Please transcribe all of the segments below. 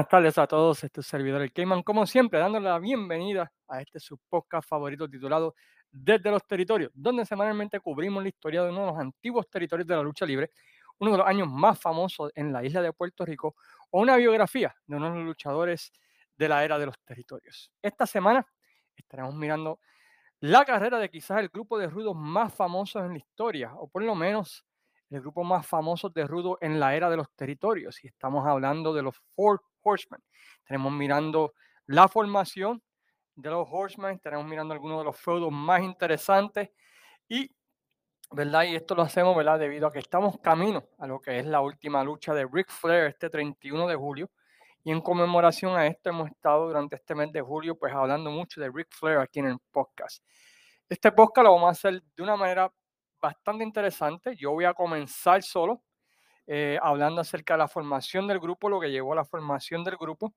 Buenas tardes a todos, este es servidor el Cayman, como siempre, dándole la bienvenida a este su podcast favorito titulado Desde los Territorios, donde semanalmente cubrimos la historia de uno de los antiguos territorios de la lucha libre, uno de los años más famosos en la isla de Puerto Rico, o una biografía de uno de los luchadores de la era de los territorios. Esta semana estaremos mirando la carrera de quizás el grupo de rudos más famosos en la historia, o por lo menos el grupo más famoso de rudo en la era de los territorios. Y estamos hablando de los Four Horsemen. Tenemos mirando la formación de los Horsemen, tenemos mirando algunos de los feudos más interesantes y, ¿verdad? Y esto lo hacemos, ¿verdad? Debido a que estamos camino a lo que es la última lucha de Ric Flair este 31 de julio. Y en conmemoración a esto hemos estado durante este mes de julio pues hablando mucho de Ric Flair aquí en el podcast. Este podcast lo vamos a hacer de una manera bastante interesante. Yo voy a comenzar solo eh, hablando acerca de la formación del grupo, lo que llevó a la formación del grupo.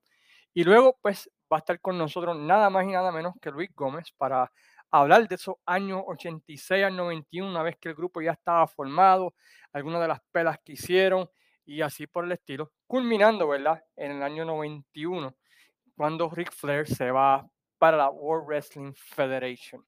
Y luego, pues, va a estar con nosotros nada más y nada menos que Luis Gómez para hablar de esos años 86 al 91, una vez que el grupo ya estaba formado, algunas de las pelas que hicieron y así por el estilo, culminando, ¿verdad?, en el año 91, cuando Ric Flair se va para la World Wrestling Federation.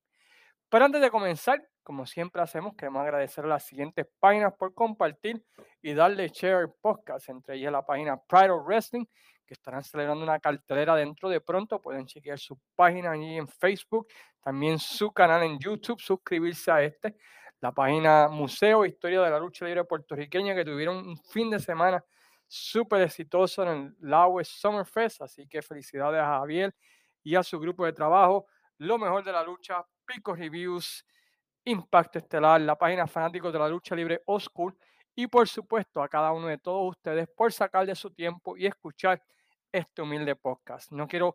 Pero antes de comenzar, como siempre hacemos, queremos agradecer a las siguientes páginas por compartir y darle share podcast, entre ellas la página Pride of Wrestling, que estarán celebrando una cartelera dentro de pronto. Pueden chequear su página allí en Facebook, también su canal en YouTube, suscribirse a este. La página Museo Historia de la Lucha Libre Puertorriqueña, que tuvieron un fin de semana súper exitoso en el Lawes Summerfest. Así que felicidades a Javier y a su grupo de trabajo. Lo mejor de la lucha, Pico Reviews Impacto Estelar, la página Fanáticos de la Lucha Libre Oscur y por supuesto a cada uno de todos ustedes por sacar de su tiempo y escuchar este humilde podcast. No quiero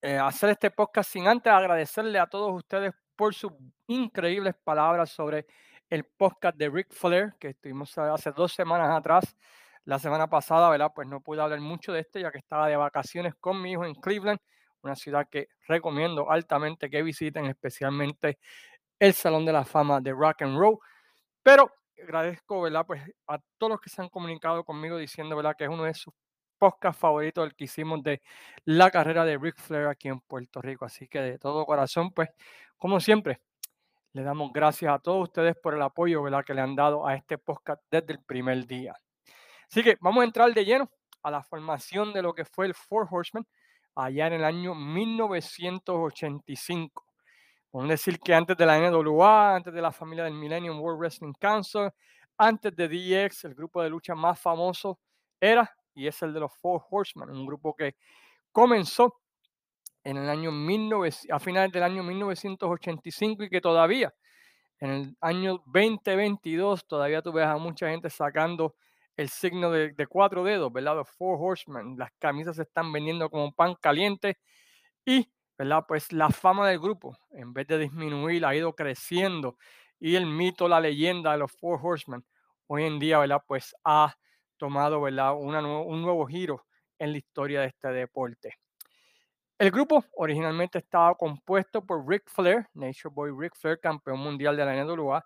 eh, hacer este podcast sin antes agradecerle a todos ustedes por sus increíbles palabras sobre el podcast de Ric Flair que estuvimos hace dos semanas atrás. La semana pasada, ¿verdad? Pues no pude hablar mucho de este ya que estaba de vacaciones con mi hijo en Cleveland, una ciudad que recomiendo altamente que visiten, especialmente el Salón de la Fama de Rock and Roll. Pero agradezco. Pues a todos los que se han comunicado conmigo diciendo. Que es uno de sus podcasts favoritos el que hicimos de la carrera de Ric Flair aquí en Puerto Rico. Así que de todo corazón, pues, como siempre, le damos gracias a todos ustedes por el apoyo. Que le han dado a este podcast desde el primer día. Así que vamos a entrar de lleno a la formación de lo que fue el Four Horsemen allá en el año 1985. A decir que antes de la NWA, antes de la familia del Millennium World Wrestling Council, antes de DX, el grupo de lucha más famoso era y es el de los Four Horsemen, un grupo que comenzó en el año 19, a finales del año 1985 y que todavía en el año 2022 todavía tú ves a mucha gente sacando el signo de, de cuatro dedos, ¿verdad? Los Four Horsemen. Las camisas se están vendiendo como pan caliente y ¿verdad? Pues la fama del grupo, en vez de disminuir, ha ido creciendo y el mito, la leyenda de los Four Horsemen, hoy en día, ¿verdad? Pues ha tomado, ¿verdad? un nuevo giro en la historia de este deporte. El grupo originalmente estaba compuesto por Rick Flair, Nature Boy Rick Flair, campeón mundial de la NWA,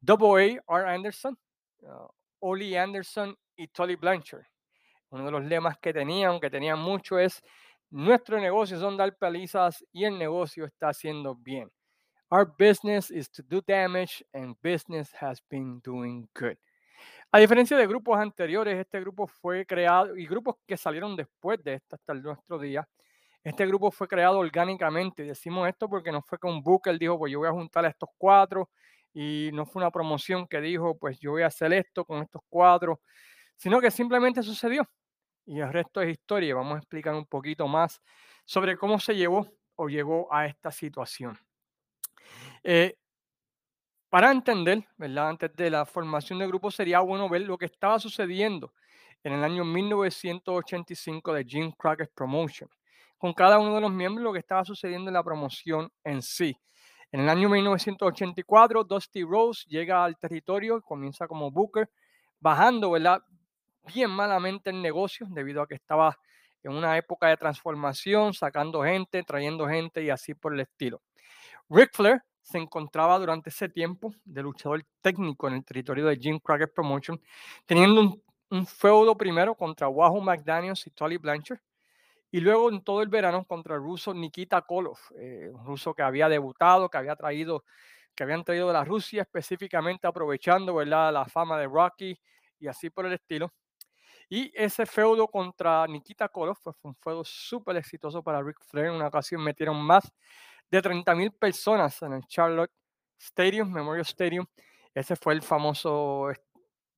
Double A. R. Anderson, uh, Oli Anderson y Tolly Blanchard. Uno de los lemas que tenían, que tenían mucho, es nuestro negocio son dar palizas y el negocio está haciendo bien. Our business is to do damage and business has been doing good. A diferencia de grupos anteriores, este grupo fue creado y grupos que salieron después de esto hasta nuestro día. Este grupo fue creado orgánicamente. Decimos esto porque no fue que un Booker dijo, pues yo voy a juntar a estos cuatro y no fue una promoción que dijo, pues yo voy a hacer esto con estos cuatro, sino que simplemente sucedió y el resto es historia. Vamos a explicar un poquito más sobre cómo se llevó o llegó a esta situación. Eh, para entender, ¿verdad? Antes de la formación del grupo sería bueno ver lo que estaba sucediendo en el año 1985 de Jim Crockett Promotion, con cada uno de los miembros lo que estaba sucediendo en la promoción en sí. En el año 1984, Dusty Rose llega al territorio, comienza como Booker, bajando, ¿verdad? Bien malamente el negocio debido a que estaba en una época de transformación, sacando gente, trayendo gente y así por el estilo. Ric Flair se encontraba durante ese tiempo de luchador técnico en el territorio de Jim Crockett Promotion, teniendo un feudo primero contra Wahoo McDaniels y Tolly Blanchard, y luego en todo el verano contra el ruso Nikita Kolov, eh, un ruso que había debutado, que había traído, que habían traído de la Rusia específicamente aprovechando ¿verdad? la fama de Rocky y así por el estilo. Y ese feudo contra Nikita Kolov pues, fue un feudo súper exitoso para Rick Flair. En una ocasión metieron más de 30.000 personas en el Charlotte Stadium, Memorial Stadium. Ese fue el famoso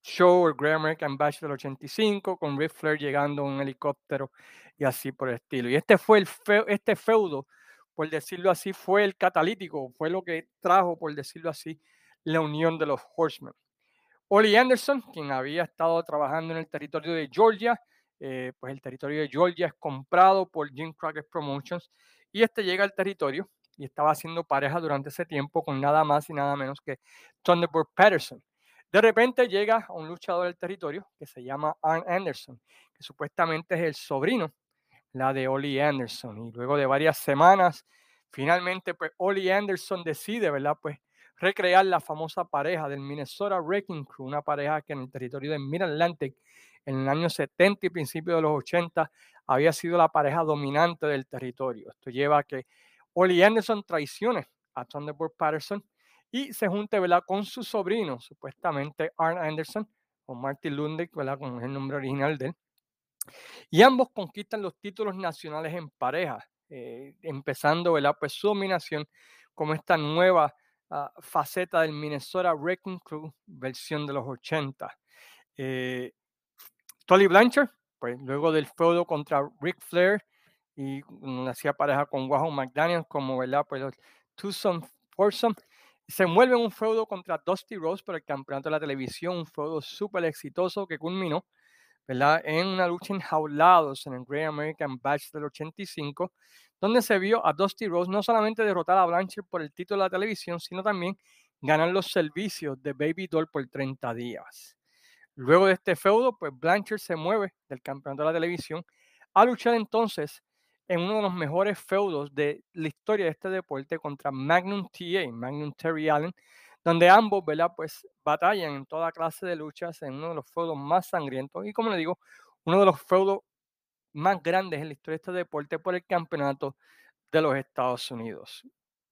show, el Great American Bash del 85, con Ric Flair llegando en un helicóptero y así por el estilo. Y este fue el este feudo, por decirlo así, fue el catalítico, fue lo que trajo, por decirlo así, la unión de los Horsemen. Oli Anderson, quien había estado trabajando en el territorio de Georgia, eh, pues el territorio de Georgia es comprado por Jim Crockett Promotions y este llega al territorio y estaba haciendo pareja durante ese tiempo con nada más y nada menos que Thunderbird Patterson. De repente llega un luchador del territorio que se llama Arn Anderson, que supuestamente es el sobrino, la de Oli Anderson. Y luego de varias semanas, finalmente, pues Oli Anderson decide, ¿verdad? Pues recrear la famosa pareja del Minnesota Wrecking Crew, una pareja que en el territorio de Mid-Atlantic en el año 70 y principios de los 80 había sido la pareja dominante del territorio. Esto lleva a que Oli Anderson traicione a Thunderbird Patterson y se junte con su sobrino, supuestamente Arn Anderson, o Martin Lundek, ¿verdad? con el nombre original de él. Y ambos conquistan los títulos nacionales en pareja, eh, empezando. Pues su dominación como esta nueva Ah, faceta del Minnesota Wrecking Crew, versión de los 80. Eh, Tolly Blanchard, pues luego del feudo contra Ric Flair y hacía pareja con Wahoo McDaniel como, ¿verdad? Pues los Tucson Foursome, se mueve un feudo contra Dusty Rose por el campeonato de la televisión, un feudo súper exitoso que culminó en una lucha enjaulados en el Great American Bash del 85, donde se vio a Dusty Rose no solamente derrotar a Blanchard por el título de la televisión, sino también ganar los servicios de Baby Doll por 30 días. Luego de este feudo, pues Blanchard se mueve del campeonato de la televisión a luchar entonces en uno de los mejores feudos de la historia de este deporte contra Magnum TA, Magnum Terry Allen, donde ambos, ¿verdad? Pues batallan en toda clase de luchas en uno de los feudos más sangrientos y como le digo, uno de los feudos más grandes en la historia de este deporte por el campeonato de los Estados Unidos.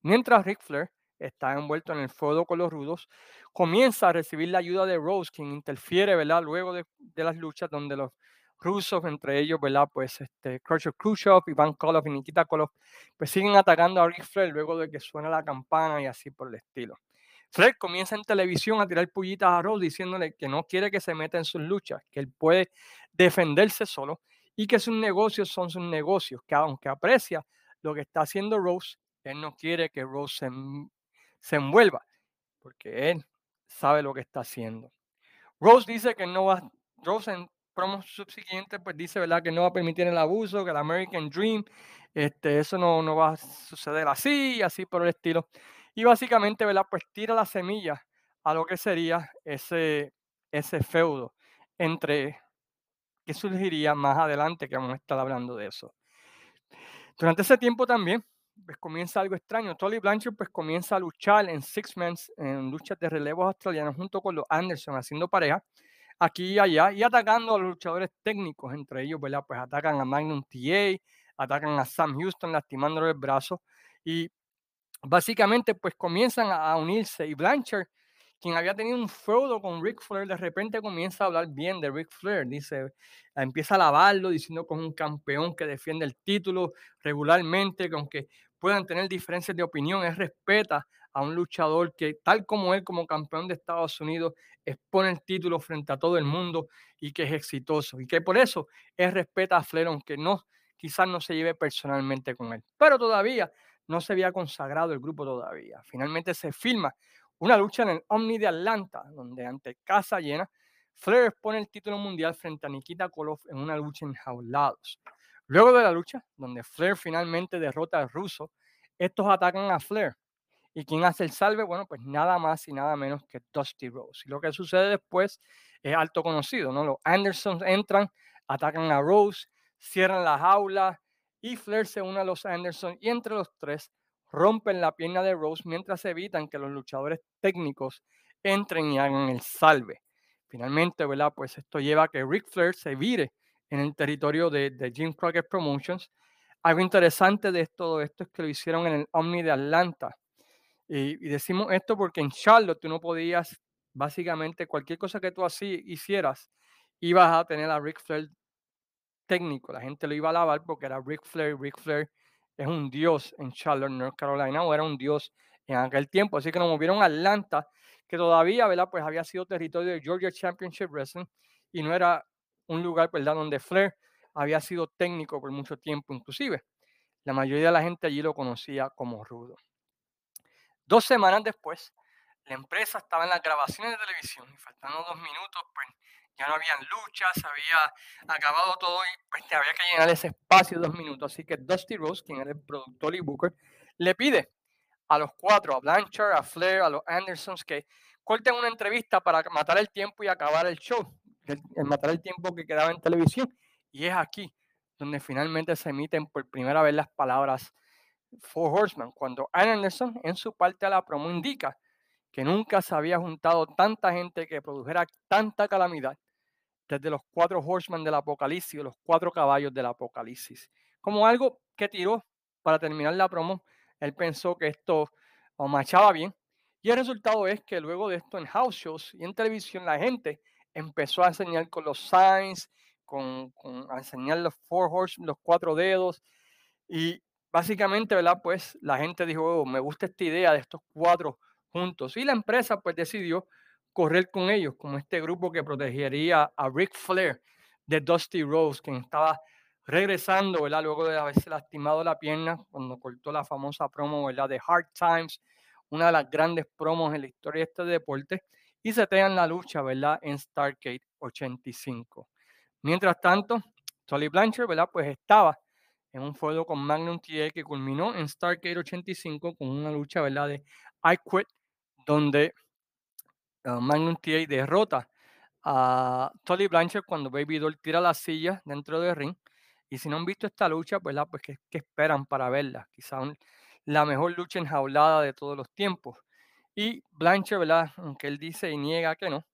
Mientras Ric Flair está envuelto en el feudo con los rudos, comienza a recibir la ayuda de Rose, quien interfiere, ¿verdad? Luego de, las luchas donde los rusos, entre ellos, ¿verdad? Pues este, Khrushchev Khrushchev, Iván Koloff y Nikita Koloff, pues siguen atacando a Ric Flair luego de que suena la campana y así por el estilo. Flair comienza en televisión a tirar pullitas a Rose diciéndole que no quiere que se meta en sus luchas, que él puede defenderse solo y que sus negocios son sus negocios, que aunque aprecia lo que está haciendo Rose, él no quiere que Rose se, envuelva, porque él sabe lo que está haciendo. Rose dice que no va, Rose en promos subsiguientes, pues dice, ¿verdad? Que no va a permitir el abuso, que el American Dream, este, eso no, no va a suceder así, así por el estilo. Y básicamente, ¿verdad? Pues tira la semilla a lo que sería ese, ese feudo entre que surgiría más adelante, que vamos a estar hablando de eso. Durante ese tiempo también, pues comienza algo extraño. Tolly Blanchard pues comienza a luchar en Six Men, en luchas de relevos australianos junto con los Anderson, haciendo pareja aquí y allá y atacando a los luchadores técnicos, entre ellos, ¿verdad? Pues atacan a Magnum TA, atacan a Sam Houston lastimándole el brazo y básicamente pues comienzan a unirse y Blanchard quien había tenido un feudo con Ric Flair, de repente comienza a hablar bien de Ric Flair, dice, empieza a alabarlo diciendo que es un campeón que defiende el título regularmente, que aunque puedan tener diferencias de opinión, él respeta a un luchador que tal como él como campeón de Estados Unidos expone el título frente a todo el mundo y que es exitoso y que por eso él respeta a Flair aunque no quizás no se lleve personalmente con él, pero todavía no se había consagrado el grupo todavía. Finalmente se filma una lucha en el Omni de Atlanta, donde ante casa llena, Flair expone el título mundial frente a Nikita Koloff en una lucha en jaulados. Luego de la lucha, donde Flair finalmente derrota al ruso, estos atacan a Flair. ¿Y quién hace el salve? Bueno, pues nada más y nada menos que Dusty Rose. Y lo que sucede después es alto conocido, ¿no? Los Andersons entran, atacan a Rose, cierran la jaula y Flair se une a los Anderson y entre los tres rompen la pierna de Rose mientras evitan que los luchadores técnicos entren y hagan el salve. Finalmente, ¿verdad? Pues esto lleva a que Ric Flair se vire en el territorio de, de Jim Crockett Promotions. Algo interesante de todo esto es que lo hicieron en el Omni de Atlanta. Y, decimos esto porque en Charlotte tú no podías, básicamente, cualquier cosa que tú así hicieras, ibas a tener a Ric Flair técnico. La gente lo iba a alabar porque era Ric Flair. Ric Flair es un dios en Charlotte, North Carolina, o era un dios en aquel tiempo. Así que nos movieron a Atlanta, que todavía, ¿verdad? Pues había sido territorio de Georgia Championship Wrestling y no era un lugar, ¿verdad? Donde Flair había sido técnico por mucho tiempo, inclusive. La mayoría de la gente allí lo conocía como Rudo. Dos semanas después, la empresa estaba en las grabaciones de televisión y faltando dos minutos, pues ya no habían luchas, había acabado todo y pues había que llenar ese espacio de dos minutos. Así que Dusty Rose, quien era el productor y booker, le pide a los cuatro, a Blanchard, a Flair, a los Andersons, que corten una entrevista para matar el tiempo y acabar el show, el, matar el tiempo que quedaba en televisión. Y es aquí donde finalmente se emiten por primera vez las palabras Four Horsemen, cuando Anderson en su parte a la promo indica que nunca se había juntado tanta gente que produjera tanta calamidad desde los cuatro horsemen del Apocalipsis, los cuatro caballos del Apocalipsis. Como algo que tiró para terminar la promo, él pensó que esto machaba bien. Y el resultado es que luego de esto en house shows y en televisión la gente empezó a enseñar con los signs, con, a enseñar los four horsemen, los cuatro dedos. Y básicamente, ¿verdad? Pues la gente dijo, oh, me gusta esta idea de estos cuatro juntos. Y la empresa pues decidió correr con ellos, como este grupo que protegería a Ric Flair de Dusty Rose, quien estaba regresando, ¿verdad? Luego de haberse lastimado la pierna, cuando cortó la famosa promo, ¿verdad? De Hard Times, una de las grandes promos en la historia de este deporte, y se tenían la lucha, ¿verdad? En Stargate 85. Mientras tanto, Tolly Blanchard, ¿verdad? Pues estaba en un fuego con Magnum TA que culminó en Stargate 85 con una lucha, ¿verdad? De I Quit, donde uh, Magnum TA derrota a Tolly Blanchard cuando Baby Doll tira la silla dentro del ring. Y si no han visto esta lucha, pues, pues ¿qué, esperan para verla? Quizá la mejor lucha enjaulada de todos los tiempos. Y Blanchard, ¿verdad? Aunque él dice y niega que no,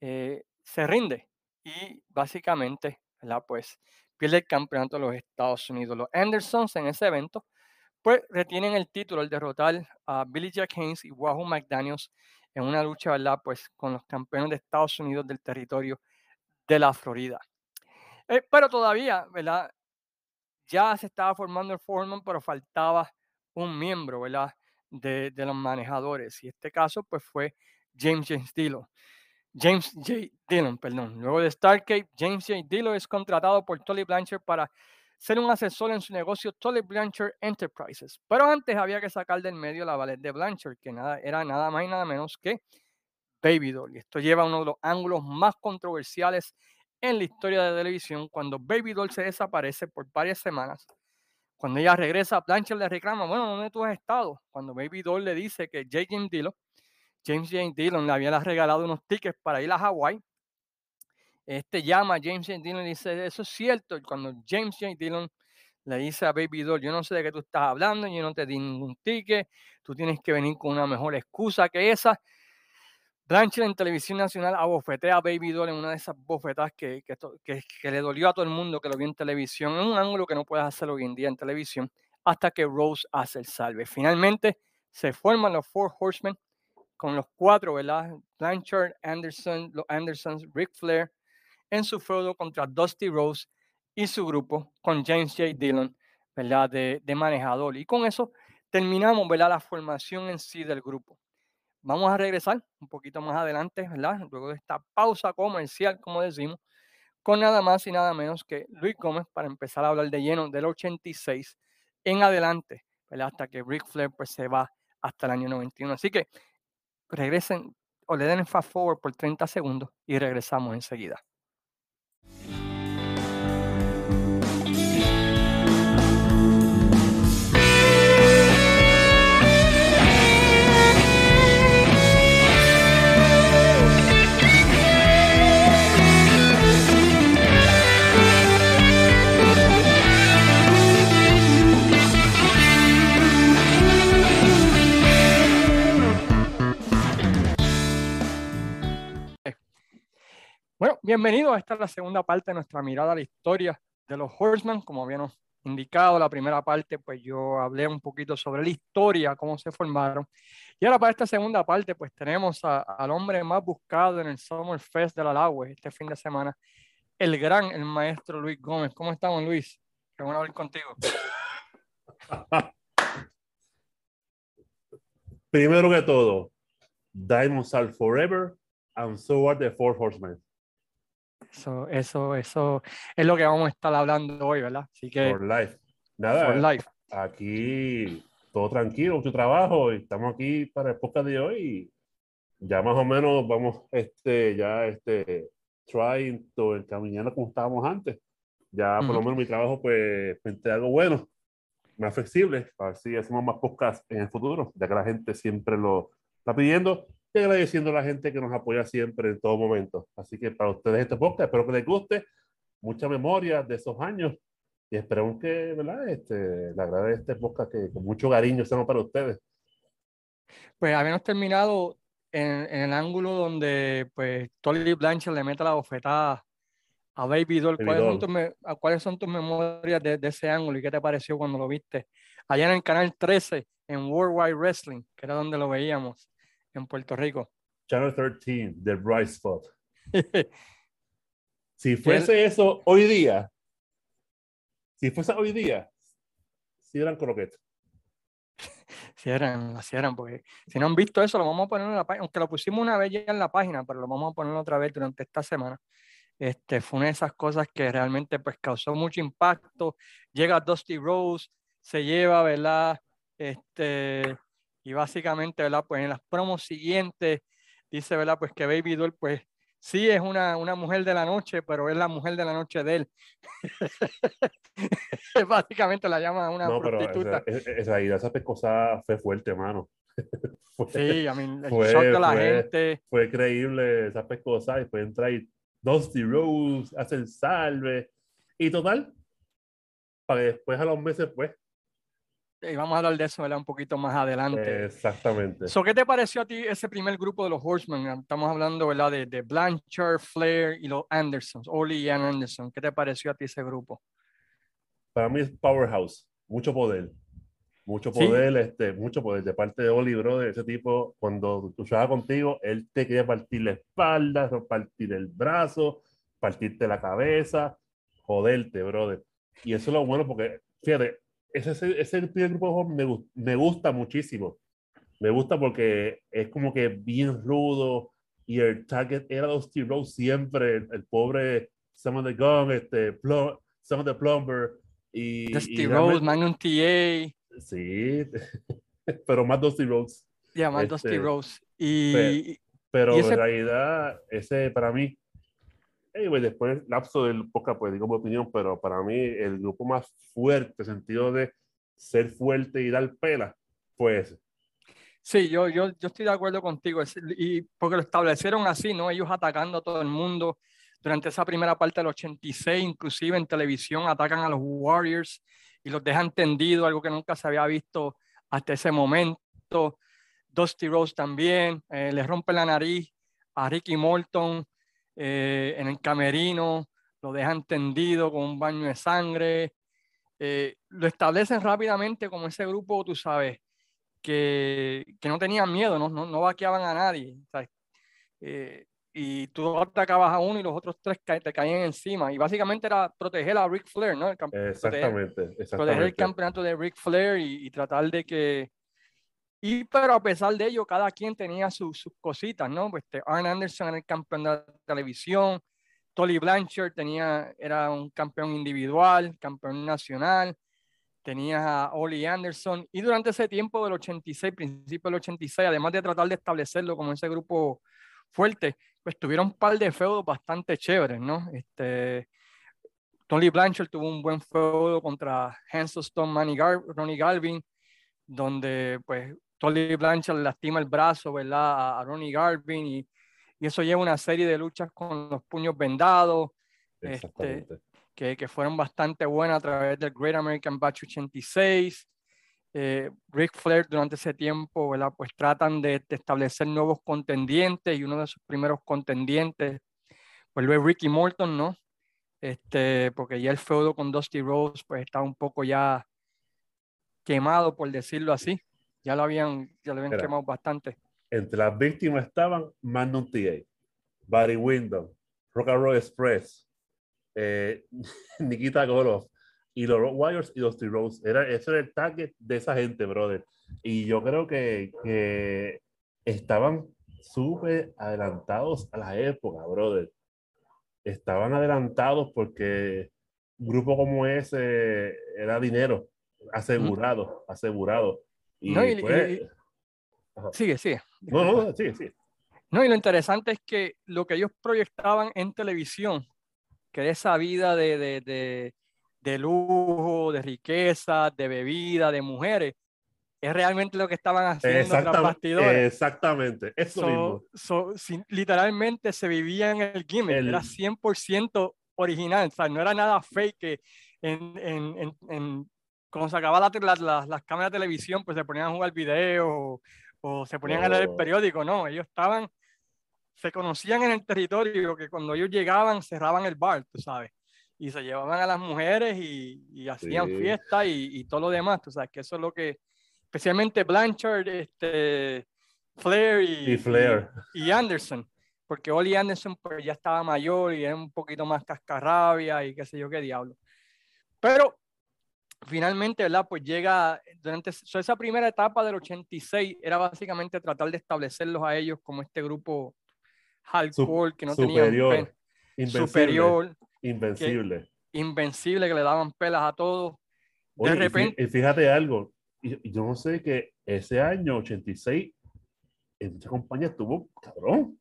eh, se rinde y básicamente, ¿verdad? Pues pierde el campeonato de los Estados Unidos. Los Andersons en ese evento, pues retienen el título al derrotar a Billy Jack Haynes y Wahoo McDaniels en una lucha, ¿verdad? Pues con los campeones de Estados Unidos del territorio de la Florida. Eh, pero todavía, ¿verdad? Ya se estaba formando el Foreman, pero faltaba un miembro, ¿verdad? De, los manejadores. Y este caso, pues fue James James Dillon. James J. Dillon, perdón. Luego de Stargate, James J. Dillon es contratado por Tolly Blanchard para ser un asesor en su negocio Tolly Blanchard Enterprises. Pero antes había que sacar del medio la ballet de Blanchard, que nada, era nada más y nada menos que Baby Doll. Y esto lleva uno de los ángulos más controversiales en la historia de televisión, cuando Baby Doll se desaparece por varias semanas. Cuando ella regresa, Blanchard le reclama, bueno, ¿dónde tú has estado? Cuando Baby Doll le dice que J. James Dillon, James James Dillon le había regalado unos tickets para ir a Hawái, este llama a James J. Dillon y dice, eso es cierto. Cuando James J. Dillon le dice a Baby Doll, yo no sé de qué tú estás hablando, yo no te di ningún ticket, tú tienes que venir con una mejor excusa que esa. Blanchard en Televisión Nacional abofetea a Baby Doll en una de esas bofetas que, que, que, le dolió a todo el mundo que lo vio en televisión, en un ángulo que no puedes hacer hoy en día en televisión, hasta que Rose hace el salve. Finalmente se forman los Four Horsemen con los cuatro, ¿verdad? Blanchard, Anderson, los Andersons, Ric Flair, en su feudo contra Dusty Rose y su grupo con James J. Dillon, ¿verdad? De, de manejador. Y con eso terminamos, ¿verdad? La formación en sí del grupo. Vamos a regresar un poquito más adelante, ¿verdad? Luego de esta pausa comercial, como decimos, con nada más y nada menos que Luis Gómez para empezar a hablar de lleno del 86 en adelante, ¿verdad? Hasta que Rick Flair pues, se va hasta el año 91. Así que regresen o le den fast forward por 30 segundos y regresamos enseguida. Bienvenidos a esta la segunda parte de nuestra mirada a la historia de los Horsemen. Como habíamos indicado, la primera parte, pues yo hablé un poquito sobre la historia, cómo se formaron. Y ahora para esta segunda parte, pues tenemos al hombre más buscado en el Summer Fest de la Laue este fin de semana, el gran, el maestro Luis Gómez. ¿Cómo estamos, Luis? Qué bueno hablar contigo. Primero que todo, Diamonds are forever and so are the four horsemen. Eso, eso, eso es lo que vamos a estar hablando hoy, ¿verdad? Así que. For life. Nada. For life. Aquí todo tranquilo, mucho trabajo. Y estamos aquí para el podcast de hoy. ya más o menos vamos, este, ya, este, trying to encaminar como estábamos antes. Ya por lo menos mi trabajo, pues, pensé algo bueno, más flexible, a ver si hacemos más podcasts en el futuro, ya que la gente siempre lo está pidiendo y agradeciendo a la gente que nos apoya siempre en todo momento. Así que para ustedes este podcast, espero que les guste, mucha memoria de esos años y esperemos que, ¿verdad? Este, le agrade este podcast que con mucho cariño hacemos para ustedes. Pues habíamos terminado en, en, el ángulo donde pues Tolly Blanchard le mete la bofetada a Baby Doll. ¿Cuáles, Son, tus, ¿Cuáles son tus memorias de, de, ese ángulo y qué te pareció cuando lo viste? Allá en el canal 13, en Worldwide Wrestling, que era donde lo veíamos en Puerto Rico. Channel 13, The Bright Spot. si fuese eso hoy día, si fuese hoy día, si eran croquetas. Si eran, si eran, porque si no han visto eso, lo vamos a poner en la página, aunque lo pusimos una vez ya en la página, pero lo vamos a poner otra vez durante esta semana. Este, fue una de esas cosas que realmente pues causó mucho impacto. Llega Dusty Rose, se lleva, ¿verdad? Este, y básicamente, ¿verdad? Pues en las promos siguientes dice, ¿verdad? Pues que Baby Doll, pues sí es una, una mujer de la noche, pero es la mujer de la noche de él. básicamente la llama una no, prostituta. Pero esa, esa, esa, esa pescosa fue fuerte, hermano. fue, sí, a mí, fue, shock de la fue, gente. Fue creíble esa pescosa después entra y Dusty Rose, hace el salve y total, para que después a los meses, pues, y vamos a hablar de eso ¿verdad? un poquito más adelante. Exactamente. So, ¿Qué te pareció a ti ese primer grupo de los Horsemen? Estamos hablando ¿verdad? De, de Blanchard, Flair y los Andersons, Oli y Ann Anderson. ¿Qué te pareció a ti ese grupo? Para mí es powerhouse, mucho poder. Mucho poder, este, mucho poder de parte de Oli, de ese tipo, cuando luchaba contigo, él te quería partir la espalda, partir el brazo, partirte la cabeza, joderte, brother. Y eso es lo bueno porque, fíjate, ese, ese, ese primer grupo me, me gusta muchísimo. Me gusta porque es como que bien rudo y el target era Dusty Rose siempre, el, pobre Some of the Gun, este, Plum, Some of the Plumber. Y, Dusty Rose, Magnum TA. Sí, pero más Dusty Rose. Ya, más Dusty este, Rose. Y, pero, en realidad, ese para mí Anyway, después del lapso del podcast, pues digo mi opinión, pero para mí el grupo más fuerte, sentido de ser fuerte y dar pela, pues Sí, yo, yo, yo estoy de acuerdo contigo, y porque lo establecieron así, ¿no? Ellos atacando a todo el mundo durante esa primera parte del 86, inclusive en televisión atacan a los Warriors y los dejan tendido, algo que nunca se había visto hasta ese momento. Dusty Rose también, eh, le rompe la nariz a Ricky Morton, eh, en el camerino, lo dejan tendido con un baño de sangre, eh, lo establecen rápidamente como ese grupo, tú sabes, que, que no tenían miedo, no, no, no vaqueaban a nadie. Eh, y tú atacabas a uno y los otros tres te caían encima. Y básicamente era proteger a Ric Flair, ¿no? exactamente, exactamente, Proteger el campeonato de Ric Flair y, y, tratar de que... Y pero a pesar de ello, cada quien tenía sus cositas, ¿no? Pues este, Arn Anderson era el campeón de la televisión, Tolly Blanchard tenía, era un campeón individual, campeón nacional, tenías a Ollie Anderson, y durante ese tiempo del 86, principio del 86, además de tratar de establecerlo como ese grupo fuerte, pues tuvieron un par de feudos bastante chéveres, ¿no? Este, Tony Blanchard tuvo un buen feudo contra Stone, Manny Gar Ronnie Garvin, donde pues Tony Blanchard lastima el brazo, ¿verdad? A, Ronnie Garvin y, y, eso lleva una serie de luchas con los puños vendados. Este, que, que, fueron bastante buenas a través del Great American Batch 86. Eh, Ric Flair durante ese tiempo, ¿verdad? Pues tratan de, de, establecer nuevos contendientes y uno de sus primeros contendientes, vuelve Ricky Morton, ¿no? Este, porque ya el feudo con Dusty Rose pues estaba un poco ya quemado, por decirlo así. Ya lo habían, ya lo habían quemado bastante. Entre las víctimas estaban Magnum TA, Barry Windham, Rock and Roll Express, eh, Nikita Goloff y los Warriors y Dusty Rose. Era, ese era el target de esa gente, brother. Y yo creo que, que estaban súper adelantados a la época, brother. Estaban adelantados porque un grupo como ese era dinero asegurado, asegurado. Y, pues, sigue, sigue. No, no, sigue, sigue. No, y lo interesante es que lo que ellos proyectaban en televisión, que era esa vida de, de, de, de lujo, de riqueza, de bebida, de mujeres, es realmente lo que estaban haciendo exactamente, bastidores. Exactamente, eso mismo. literalmente se vivía en el gimmick, era 100% original, o sea, no era nada fake que en, en, en, cuando se acababan las, las, cámaras de televisión, pues se ponían a jugar video o, se ponían a leer el oh. periódico, no, ellos estaban, se conocían en el territorio que cuando ellos llegaban cerraban el bar, tú sabes, y se llevaban a las mujeres y, y hacían fiesta y, y, todo lo demás, tú sabes, que eso es lo que especialmente Blanchard, este, Flair y, Flair. y, Anderson, porque Oli Anderson pues ya estaba mayor y era un poquito más cascarrabia y qué sé yo qué diablo. Pero finalmente, ¿verdad? Pues llega, durante esa primera etapa del 86 era básicamente tratar de establecerlos a ellos como este grupo hardcore que no superior, tenía superior, invencible. invencible, que le daban pelas a todos. de repente. Y fíjate algo, yo no sé que ese año 86 en muchas compañías estuvo cabrón.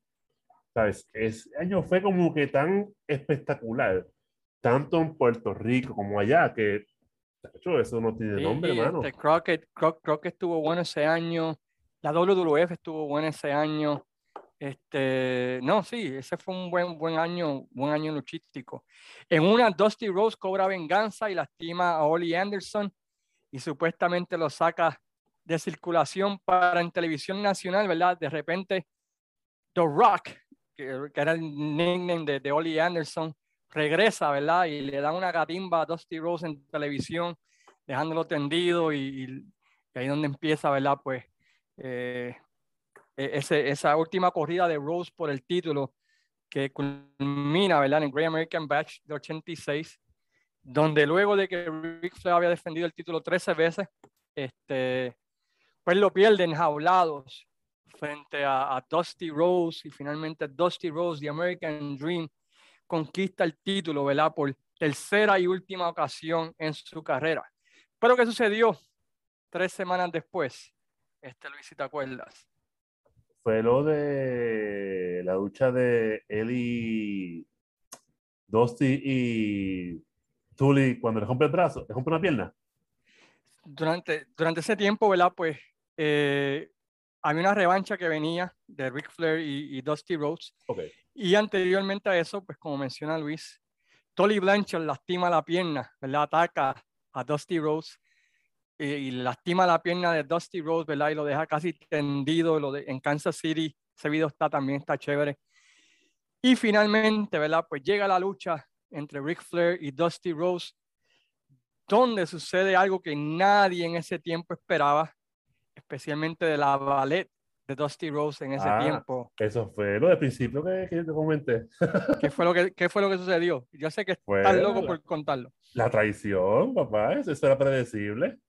¿Sabes? Ese año fue como que tan espectacular, tanto en Puerto Rico como allá, que hecho, eso no tiene nombre, hermano. Este, Crockett, Crockett estuvo bueno ese año, la WWF estuvo buena ese año. Este, no, sí, ese fue un buen, buen año, buen año luchístico. En una, Dusty Rose cobra venganza y lastima a Ollie Anderson y supuestamente lo saca de circulación para en televisión nacional, ¿verdad? De repente, The Rock, que, era el nickname de, de Ollie Anderson, regresa, ¿verdad? Y le da una gatimba a Dusty Rose en televisión, dejándolo tendido y, y ahí donde empieza, ¿verdad? Pues eh, e, ese, esa última corrida de Rose por el título que culmina, ¿verdad? En Great American Batch de 86 donde luego de que Rick Flair había defendido el título 13 veces, este, pues lo pierden jaulados frente a, Dusty Rose y finalmente Dusty Rose, The American Dream, conquista el título, ¿verdad? Por tercera y última ocasión en su carrera. Pero ¿qué sucedió tres semanas después? Este, Luis, si te acuerdas. Fue lo de la lucha de Eli, Dusty y Tully, cuando le rompe el brazo, le rompe una pierna. Durante, durante ese tiempo, ¿verdad? Pues eh, había una revancha que venía de Ric Flair y, Dusty Rhodes. Okay. Y anteriormente a eso, pues como menciona Luis, Tully Blanchard lastima la pierna, ¿verdad? Ataca a Dusty Rhodes y, lastima la pierna de Dusty Rhodes, ¿verdad? Y lo deja casi tendido en Kansas City. Ese video está también está chévere. Y finalmente, ¿verdad? Pues llega la lucha entre Ric Flair y Dusty Rose, donde sucede algo que nadie en ese tiempo esperaba, especialmente de la ballet de Dusty Rose en ese ah, tiempo. Eso fue lo de principio que, que yo te comenté. ¿Qué fue, lo que, ¿Qué fue lo que sucedió? Yo sé que estás loco por contarlo. La traición, papá, eso era predecible.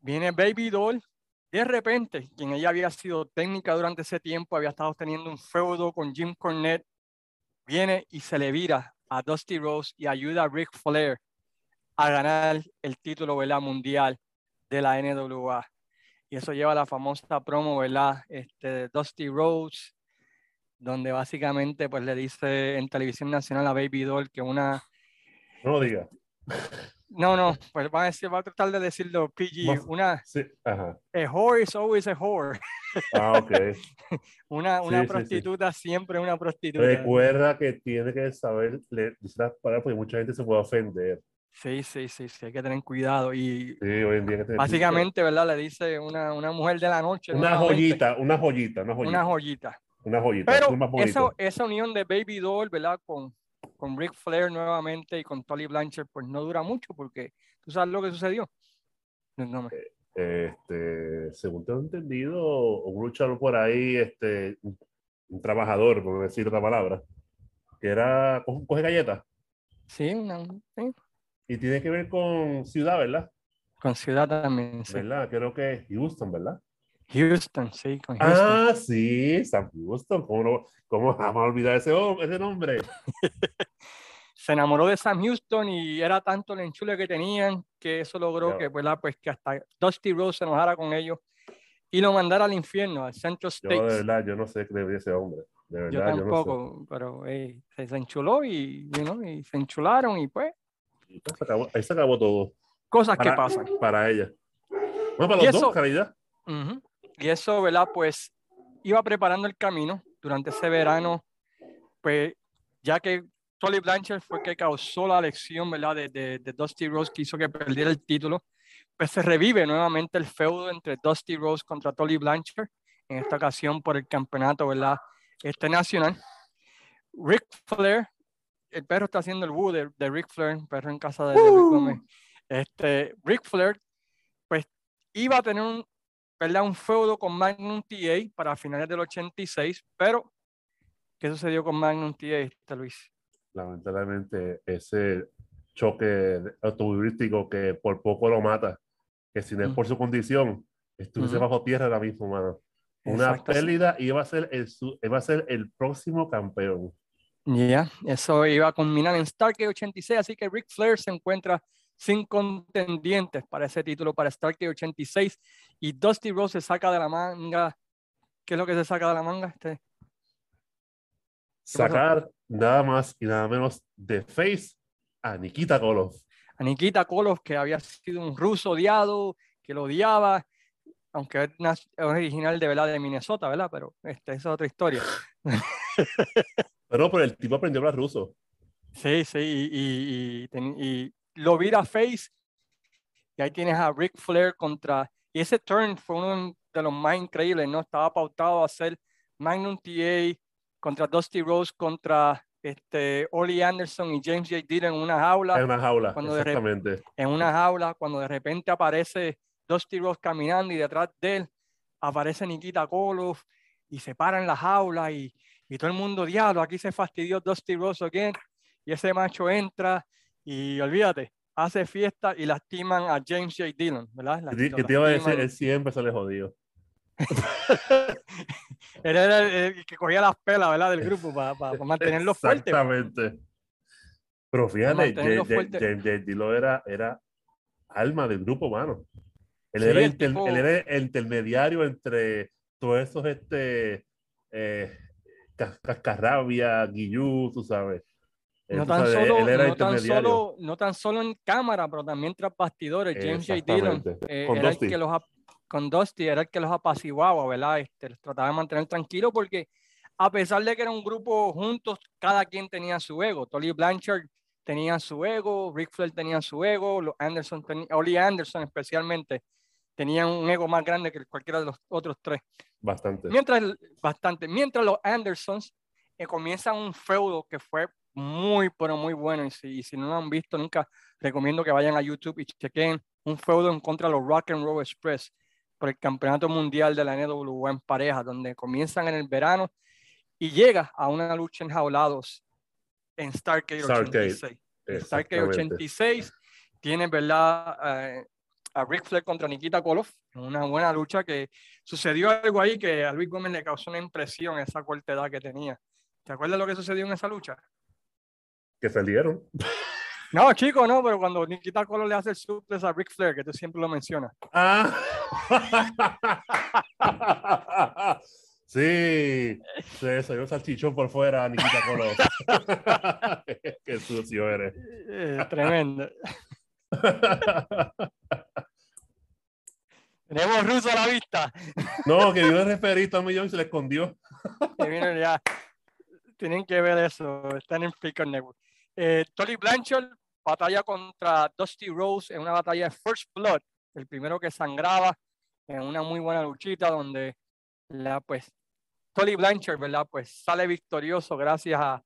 Viene Baby Doll. De repente, quien ella había sido técnica durante ese tiempo, había estado teniendo un feudo con Jim Cornette, viene y se le vira a Dusty Rose y ayuda a Ric Flair a ganar el título ¿verdad? mundial de la NWA. Y eso lleva a la famosa promo, ¿verdad? Este, de Dusty Rose, donde básicamente pues le dice en televisión nacional a Baby Doll que una... No lo diga. No, no, pues va a, decir, va a tratar de decirlo PG. Una, sí, ajá. A whore is always a whore. Ah, ok. una una prostituta siempre una prostituta. Recuerda que tiene que saber le, las palabras porque mucha gente se puede ofender. Sí, sí, sí, sí, hay que tener cuidado. Y sí, hoy en día básicamente, ¿verdad? Le dice una, una mujer de la noche. Una joyita, una joyita, una joyita. Una joyita. Una joyita. Pero esa, esa, unión de Baby Doll, ¿verdad? Con, con Ric Flair nuevamente y con Tolly Blanchard, pues no dura mucho porque tú sabes lo que sucedió. No, eh, este, según tengo entendido, luchador por ahí, este, un, trabajador, por decir otra palabra, que era, coge, galletas. Sí, una, Y tiene que ver con ciudad, ¿verdad? Con ciudad también, sí. ¿Verdad? Creo que es Houston, ¿verdad? Houston, sí, con Houston. Ah, sí, Sam Houston. ¿Cómo, no, cómo vamos a olvidar ese, ese nombre? se enamoró de Sam Houston y era tanto el enchule que tenían que eso logró que, pues, pues, que hasta Dusty Rose se enojara con ellos y lo mandara al infierno, al Central States. Yo de verdad, yo no sé qué debía ese hombre. De verdad, yo tampoco, pero se, enchuló y, y se enchularon y pues... ahí se acabó todo. Cosas que pasan. Para ella. Bueno, para los dos, caridad. Y eso, ¿verdad? Pues iba preparando el camino durante ese verano, pues ya que Tolly Blanchard fue que causó la elección, ¿verdad? De, de, de, Dusty Rose que hizo que perdiera el título. Pues se revive nuevamente el feudo entre Dusty Rose contra Tolly Blanchard, en esta ocasión por el campeonato, ¿verdad? Este nacional. Rick Flair, el perro está haciendo el woo de, de Rick Flair, perro en casa de, Rick Este, Rick Flair, pues iba a tener un, ¿verdad? un feudo con Magnum TA para finales del 86, pero ¿qué sucedió con Magnum TA, Luis? lamentablemente ese choque automovilístico que por poco lo mata, que si no es por su condición, estuviese bajo tierra ahora mismo, mano. Una pérdida y iba a ser el, iba a ser el próximo campeón. Ya, eso iba a culminar en Starkey 86, así que Ric Flair se encuentra sin contendientes para ese título para Starkey 86 y Dusty Rose se saca de la manga. ¿Qué es lo que se saca de la manga? Este? Sacar nada más y nada menos de Face a Nikita Koloff. A Nikita Koloff, que había sido un ruso odiado, que lo odiaba, aunque es original de, ¿verdad? de Minnesota, ¿verdad? Pero esta es otra historia. Pero, pero el tipo aprendió a hablar ruso. Sí, sí, y, y, lo vira Face, y ahí tienes a Ric Flair contra, y ese turn fue uno de los más increíbles, ¿no? Estaba pautado a hacer Magnum TA, contra Dusty Rose, contra este, Oli Anderson y James J. Dillon en una jaula. En una jaula, cuando exactamente. en una jaula, cuando de repente aparece Dusty Rose caminando y detrás de él aparece Nikita Koloff y se para en la jaula y, y todo el mundo, diablo, aquí se fastidió Dusty Rose again. Y ese macho entra y olvídate, hace fiesta y lastiman a James J. Dillon, ¿verdad? que te iba a decir, él siempre se le jodió. era el, que cogía las pelas, ¿verdad? Del grupo para, mantenerlo fuerte. Exactamente. Pero fíjate, James Dillon era, era alma del grupo, mano. Él, era, el intermediario entre todos esos, este, eh, Cascarrabia, Guillú, tú sabes. No tan, solo, no, tan solo, no tan solo en cámara, pero también tras bastidores. James J. Dillon eh, era el que los con Dusty era el que los apaciguaba, ¿verdad? Este, los trataba de mantener tranquilos porque a pesar de que era un grupo juntos, cada quien tenía su ego. Tolly Blanchard tenía su ego, Rick Flair tenía su ego, los Anderson Oli Anderson especialmente tenía un ego más grande que cualquiera de los otros tres. Bastante. Mientras, bastante. Mientras los Andersons eh, comienzan un feudo que fue muy, pero muy bueno. Y si, si, no lo han visto nunca, recomiendo que vayan a YouTube y chequen un feudo en contra de los Rock and Roll Express por el Campeonato Mundial de la NWA en pareja, donde comienzan en el verano y llega a una lucha en jaulados en Starcade 86. Starcade 86 tiene, ¿verdad? Eh, a Rick Flair contra Nikita Koloff, una buena lucha que sucedió algo ahí que a Luis Gómez le causó una impresión esa corta edad que tenía. ¿Te acuerdas lo que sucedió en esa lucha? Que salieron. No, chico, no, pero cuando Nikita Colo le hace el suples a Ric Flair, que tú siempre lo mencionas. Ah. sí, soy un salchichón por fuera, Nikita Colo. Qué sucio eres. Eh, tremendo. Tenemos ruso a la vista. No, que vino el referito a millón y se le escondió. que ya. Tienen que ver eso. Están en Flickr Network. Eh, Tolly Blanchard batalla contra Dusty Rose en una batalla de First Blood, el primero que sangraba en una muy buena luchita donde la pues Tolly Blanchard, ¿verdad? Pues sale victorioso gracias a,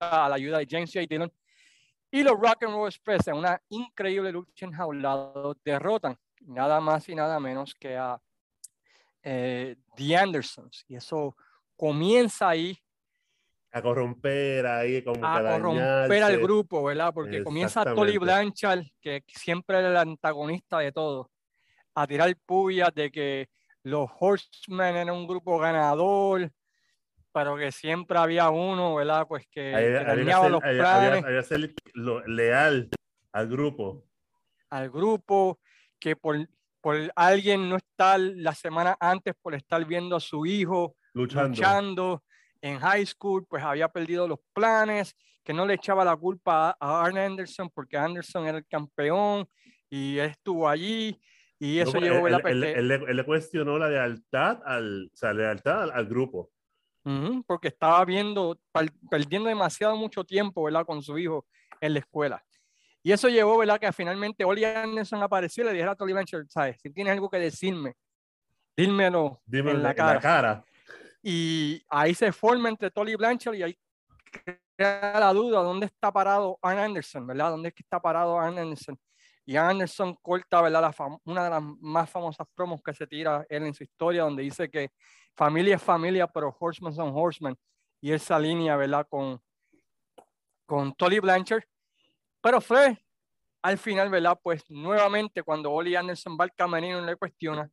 a la ayuda de James J. Dillon. Y los Rock and Roll Express, en una increíble lucha enjaulada, derrotan nada más y nada menos que a eh, The Andersons. Y eso comienza ahí. A corromper ahí, como a corromper al grupo, ¿verdad? Porque comienza Tolly Blanchard, que siempre era el antagonista de todo, a tirar puyas de que los Horsemen eran un grupo ganador, pero que siempre había uno, ¿verdad? Pues que, había, los planes. Había, ser leal al grupo. Al grupo, que por, por alguien no estar la semana antes por estar viendo a su hijo luchando. en high school, pues había perdido los planes, que no le echaba la culpa a Arne Anderson porque Anderson era el campeón y estuvo allí y eso llevó él, él, él, él, le cuestionó la lealtad al, o sea, lealtad al, grupo. porque estaba viendo, perdiendo demasiado mucho tiempo, ¿verdad? Con su hijo en la escuela. Y eso llevó, ¿verdad? Que finalmente Oli Anderson apareció y le dijera a Tolly Blanchard, ¿sabes? Si tienes algo que decirme, dímelo en, la cara. la cara. Y ahí se forma entre Tolly Blanchard y ahí crea la duda, ¿dónde está parado Arn Anderson, ¿verdad? ¿Dónde es que está parado Arn Anderson? Y Anderson corta, ¿verdad? una de las más famosas promos que se tira él en su historia, donde dice que familia es familia, pero horsemen son horsemen. Y esa línea, ¿verdad? Con, con Tolly Blanchard. Pero fue al final, ¿verdad? Pues nuevamente cuando Oli Anderson va al camerino y le cuestiona,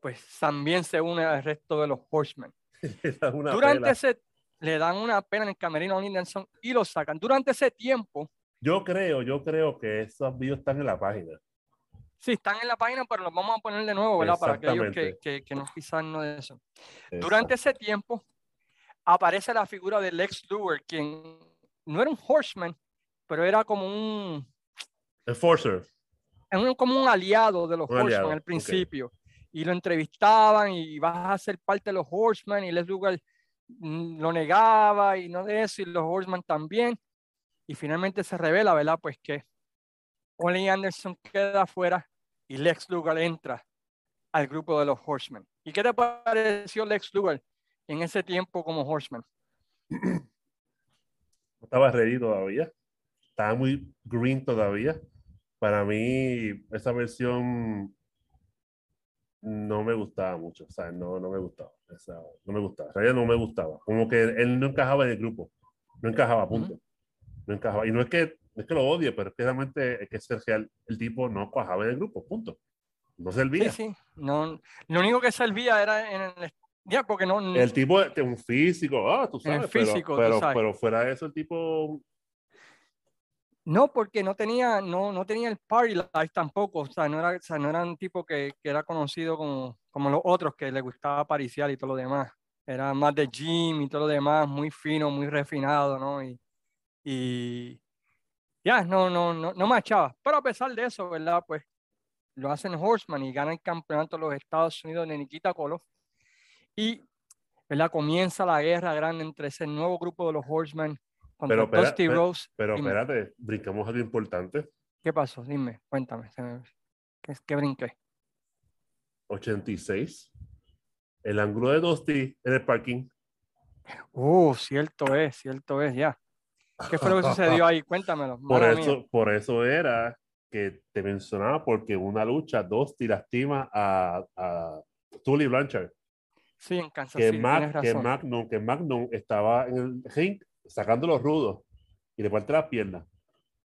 pues también se une al resto de los horsemen. Durante ese, le dan una pena en el camerino a Oli Anderson y lo sacan. Durante ese tiempo, yo creo, yo creo que esos videos están en la página. Sí, están en la página, pero los vamos a poner de nuevo, ¿verdad? Para aquellos que, que, que no quizás no de eso. Durante ese tiempo aparece la figura de Lex Luger, quien no era un horseman, pero era como un... Enforcer. Un, como un aliado de los horsemen al principio. Y lo entrevistaban y vas a ser parte de los horsemen y Lex Luger mm, lo negaba y no de eso, y los horsemen también y finalmente se revela, ¿verdad? Pues que Ollie Anderson queda afuera y Lex Luger entra al grupo de los Horsemen. ¿Y qué te pareció Lex Luger en ese tiempo como Horseman? Estaba ready todavía, estaba muy green todavía. Para mí, esa versión no me gustaba mucho, o sea, no, no me gustaba, no me gustaba, en realidad no me gustaba, como que él no encajaba en el grupo, no encajaba, punto no encajaba. Y no es que, es que lo odie, pero es que realmente es que Sergio, el tipo no cuajaba en el grupo, punto. No servía. Sí, sí. No, lo único que servía era en el. Ya, porque no. El tipo de un físico, ah, tú sabes. físico, pero, pero, pero, fuera de eso, el tipo. No, porque no tenía, no, no tenía el party life tampoco. O sea, no era, o sea, no era un tipo que, que, era conocido como, como los otros que le gustaba pariciar y todo lo demás. Era más de gym y todo lo demás, muy fino, muy refinado, ¿no? Y, y ya, no, no, no, no machaba. Pero a pesar de eso, ¿verdad? Pues lo hacen Horseman y ganan el campeonato de los Estados Unidos de Nikita Koloff. Y, ¿verdad? Comienza la guerra grande entre ese nuevo grupo de los Horsemen pero, Dusty Rose. Pero, espérate, brincamos algo importante. ¿Qué pasó? Dime, cuéntame. ¿Qué, qué brinqué? 86. El ángulo de Dusty en el parking. Uh, cierto es, cierto es, ya. ¿Qué fue lo que sucedió ahí? Cuéntamelo. Por eso, por eso era que te mencionaba, porque una lucha, dos lastima a, a Tully Blanchard. Sí, en Kansas que, que, Magnum, que Magnum estaba en el ring sacando los rudos y le parte las piernas.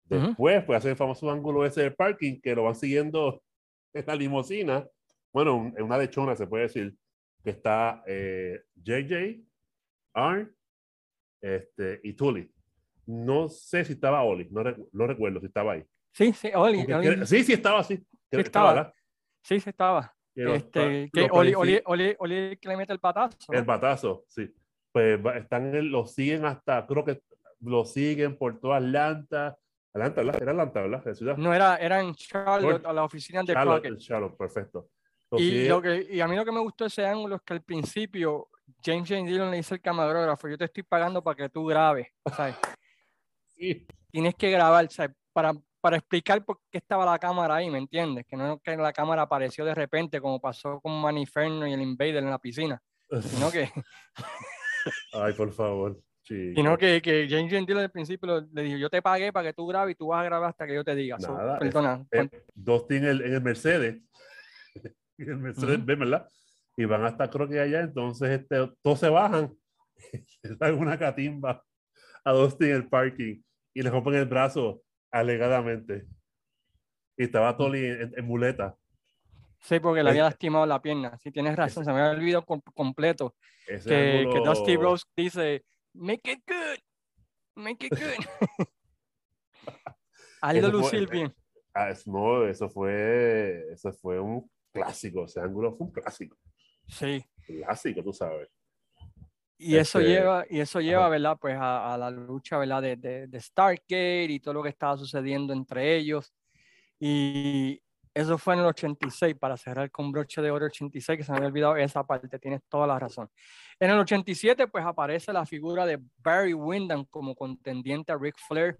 Después fue a hacer el famoso ángulo ese del parking que lo van siguiendo en la limusina. Bueno, en una lechona se puede decir que está eh, JJ, Arn este, y Tully. No sé si estaba Oli, no, no recuerdo si estaba ahí. Sí, sí, Oli. sí, sí estaba, sí. Sí estaba, sí, sí estaba. este, que Oli, Oli, Oli, Oli, que le mete el patazo. El patazo, sí. Pues están, lo siguen hasta, creo que lo siguen por toda Atlanta. Atlanta, ¿verdad? Era Atlanta, ¿verdad? La ciudad. No, era, era en Charlotte, a la oficina de Charlotte. Charlotte, perfecto. y, lo que, y a mí lo que me gustó ese ángulo es que al principio James Jane Dillon le dice al camarógrafo, yo te estoy pagando para que tú grabes, ¿sabes? Tienes que grabar, Para, para explicar por qué estaba la cámara ahí, ¿me entiendes? Que no es que la cámara apareció de repente, como pasó con Maniferno y el Invader en la piscina. Sino que. Ay, por favor. Sino que, que James Gentile al principio le dijo, yo te pagué para que tú grabes y tú vas a grabar hasta que yo te diga. Nada, perdona. Eh, dos en el, en el Mercedes. en el Mercedes, ¿verdad? Y van hasta creo que allá, entonces este, todos se bajan. dan una catimba a Dustin en el parking y le rompen el brazo alegadamente. Y estaba Tolly en, muleta. Sí, porque le había lastimado la pierna. Si tienes razón, se me había olvidado completo. Que, que Dusty Rose dice, make it good, make it good. Aldo lucir bien. Ah, no, eso fue, eso fue un clásico, ese ángulo fue un clásico. Sí. Clásico, tú sabes. Y eso este, lleva, y eso lleva, ¿verdad? Pues a, a la lucha, ¿verdad? De, de, de, Stargate y todo lo que estaba sucediendo entre ellos. Y eso fue en el 86, para cerrar con broche de oro 86, que se me había olvidado esa parte, tienes toda la razón. En el 87, pues aparece la figura de Barry Windham como contendiente a Ric Flair.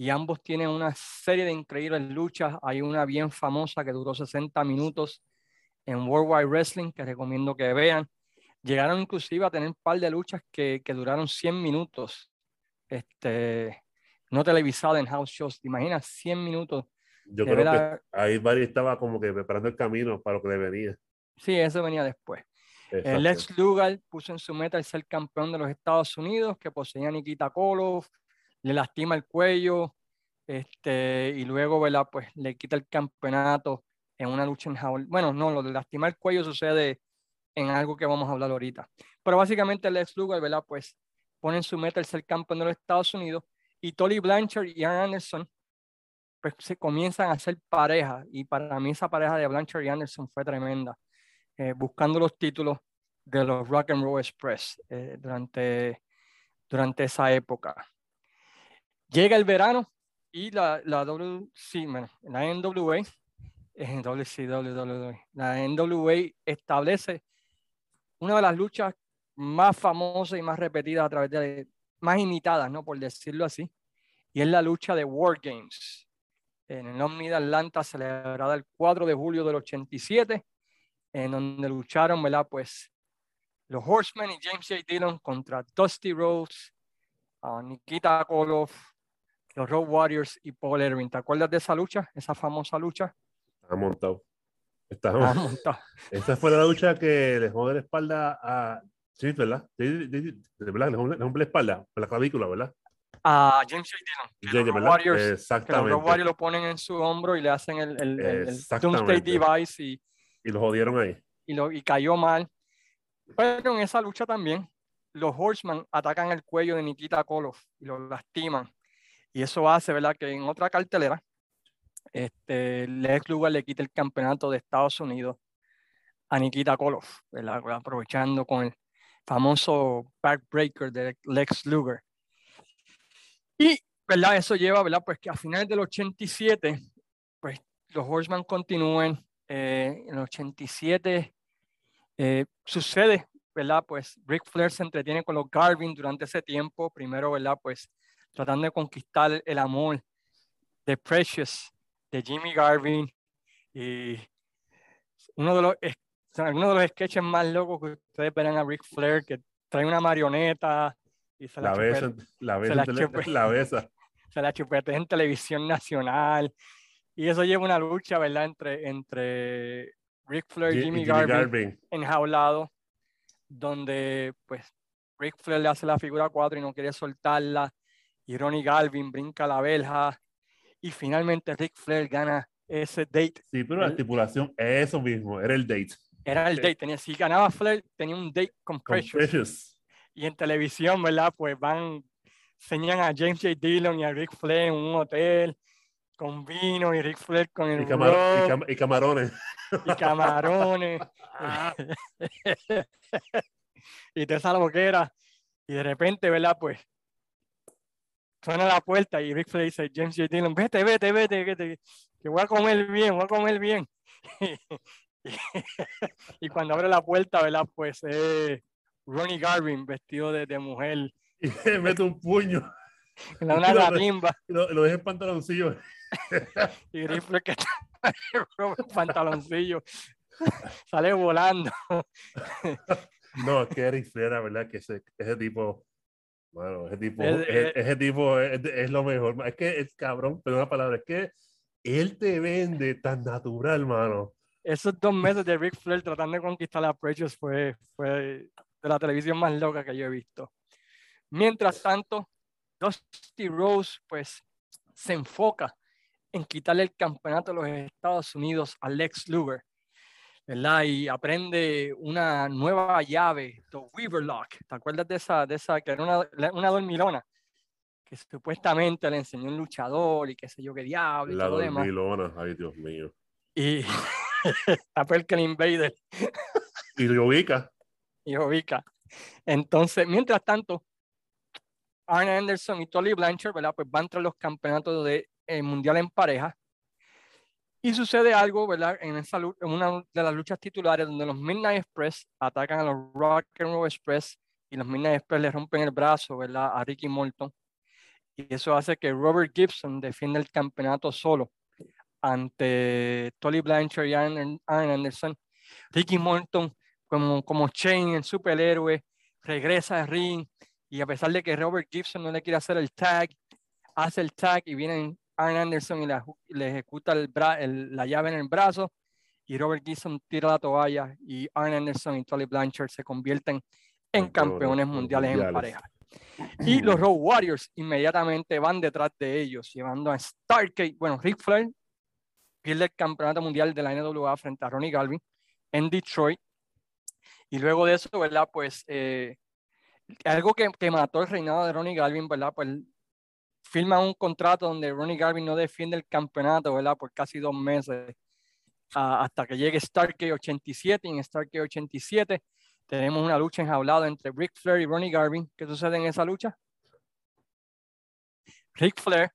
Y ambos tienen una serie de increíbles luchas. Hay una bien famosa que duró 60 minutos en World Wide Wrestling, que recomiendo que vean Llegaron inclusive a tener un par de luchas que, que duraron 100 minutos, este, no televisadas en house shows. ¿Te imaginas 100 minutos? Yo creo que ahí Barry estaba como que preparando el camino para lo que le venía. Sí, eso venía después. El ex Lugar puso en su meta el ser campeón de los Estados Unidos, que poseía Nikita Koloff, le lastima el cuello, este, y luego, ¿verdad? Pues le quita el campeonato en una lucha en house. Bueno, no, lo de lastimar el cuello sucede en algo que vamos a hablar ahorita. Pero básicamente Lex Luger, ¿verdad? Pues pone en su meta el ser campeón de los Estados Unidos y Tolly Blanchard y Ian Anderson pues se comienzan a hacer pareja y para mí esa pareja de Blanchard y Anderson fue tremenda, eh, buscando los títulos de los Rock and Roll Express eh, durante, durante esa época. Llega el verano y la, la bueno, la NWA establece una de las luchas más famosas y más repetidas a través de, más imitadas, ¿no? Por decirlo así, y es la lucha de War Games en el Omni de Atlanta, celebrada el 4 de julio del 87, en donde lucharon, ¿verdad? Pues los Horsemen y James J. Dillon contra Dusty Rhodes, Nikita Koloff, los Road Warriors y Paul Erwin. ¿Te acuerdas de esa lucha, esa famosa lucha? Ha montado. Esa fue la lucha que le jode la espalda a. Sí, ¿verdad? De, verdad, le rompe la espalda, la clavícula, ¿verdad? A James J. Dillon. los Warriors, Exactamente. los Warriors lo ponen en su hombro y le hacen el, el, el Doomsday Device. Y, y lo jodieron ahí. Y, lo, y cayó mal. Pero en esa lucha también, los Horsemen atacan el cuello de Nikita Koloff y lo lastiman. Y eso hace, ¿verdad? Que en otra cartelera este, Lex Luger le quita el campeonato de Estados Unidos a Nikita Koloff, aprovechando con el famoso backbreaker de Lex Luger. Y ¿verdad? eso lleva ¿verdad? Pues que a finales del 87, pues los Horsemen continúen. Eh, en el 87 eh, sucede, ¿verdad? Pues Ric Flair se entretiene con los Garvin durante ese tiempo, primero, ¿verdad? Pues tratando de conquistar el amor de Precious de Jimmy Garvin y uno de los, uno de los sketches más locos que ustedes verán a Ric Flair que trae una marioneta y se la, la besa, la besa, se la, la besa. Se la chupetea en televisión nacional y eso lleva una lucha, ¿verdad? Entre, entre Ric Flair y Jimmy, Garvin, Garvin, enjaulado, donde pues Ric Flair le hace la figura 4 y no quiere soltarla y Ronnie Garvin brinca la verja y finalmente Ric Flair gana ese date. Sí, pero la estipulación es eso mismo, era el date. Era el date, tenía, si ganaba Flair, tenía un date con Precious. Y en televisión, ¿verdad? Pues van, enseñan a James J. Dillon y a Ric Flair en un hotel con vino y Ric Flair con el y, y, camarones. Y camarones. y te esa boquera. Y de repente, ¿verdad? Pues suena la puerta y Rick Flair dice, James J. Dillon, vete, vete, vete, vete, que voy a comer bien, voy a comer bien. y, cuando abre la puerta, ¿verdad? Pues eh, Ronnie Garvin vestido de, de mujer. Y le mete un puño. En una gatimba. Lo, lo deja en pantaloncillo. y Rick Flair que está en pantaloncillo sale volando. No, es que Eric Flair, la verdad, que ese, ese tipo, bueno, ese tipo, ese, ese tipo es, es, lo mejor. Es que es cabrón, pero una palabra, es que él te vende tan natural, mano. Esos dos meses de Ric Flair tratando de conquistar a Precious fue, fue de la televisión más loca que yo he visto. Mientras tanto, Dusty Rose, pues, se enfoca en quitarle el campeonato de los Estados Unidos a Lex Luger, ¿verdad? Y aprende una nueva llave, the Weaver Lock. ¿Te acuerdas de esa, de esa que era una, una dormilona? Que supuestamente le enseñó un luchador y qué sé yo qué diablo. La dormilona, ay Dios mío. Y el Invader. y lo ubica. Y lo ubica. Entonces, mientras tanto, Arn Anderson y Tolly Blanchard. Pues van tras los campeonatos de eh, mundial en pareja. Y sucede algo, ¿verdad? En, esa, en una de las luchas titulares donde los Midnight Express atacan a los Rock and Roll Express y los Midnight Express le rompen el brazo, ¿verdad? A Ricky Morton. Y eso hace que Robert Gibson defienda el campeonato solo ante Tolly Blanchard y Arn, Anderson. Ricky Morton, como, como Shane, el superhéroe, regresa al ring y a pesar de que Robert Gibson no le quiere hacer el tag, hace el tag y viene Arn Anderson y le, ejecuta el la llave en el brazo y Robert Gibson tira la toalla y Arn Anderson y Tolly Blanchard se convierten en campeones mundiales, en pareja. Y los Road Warriors inmediatamente van detrás de ellos, llevando a Starkey, bueno, Ric Flair pierde el campeonato mundial de la NWA frente a Ronnie Galvin en Detroit. Y luego de eso, ¿verdad? Pues eh, algo que, que, mató el reinado de Ronnie Garvin, ¿verdad? Pues firma un contrato donde Ronnie Garvin no defiende el campeonato, ¿verdad? Por casi dos meses hasta que llegue Starkey 87. Y en Starkey 87 tenemos una lucha enjaulada entre Ric Flair y Ronnie Garvin. ¿Qué sucede en esa lucha? Ric Flair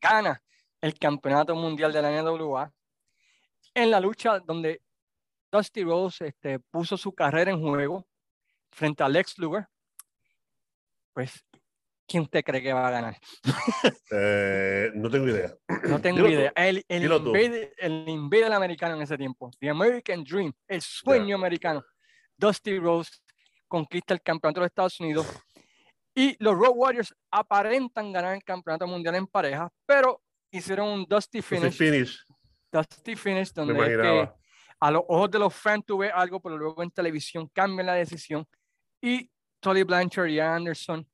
gana el campeonato mundial de la NWA en la lucha donde Dusty Rose este, puso su carrera en juego frente a Lex Luger pues, ¿quién te cree que va a ganar? Eh, no tengo idea. No tengo idea. El, el, invader, el invader americano en ese tiempo, The American Dream, el sueño americano. Dusty Rose conquista el campeonato de Estados Unidos y los Road Warriors aparentan ganar el campeonato mundial en pareja, pero hicieron un Dusty finish. finish. Dusty finish, donde a los ojos de los fans tuve algo, pero luego en televisión cambian la decisión y Tolly Blanchard y Anderson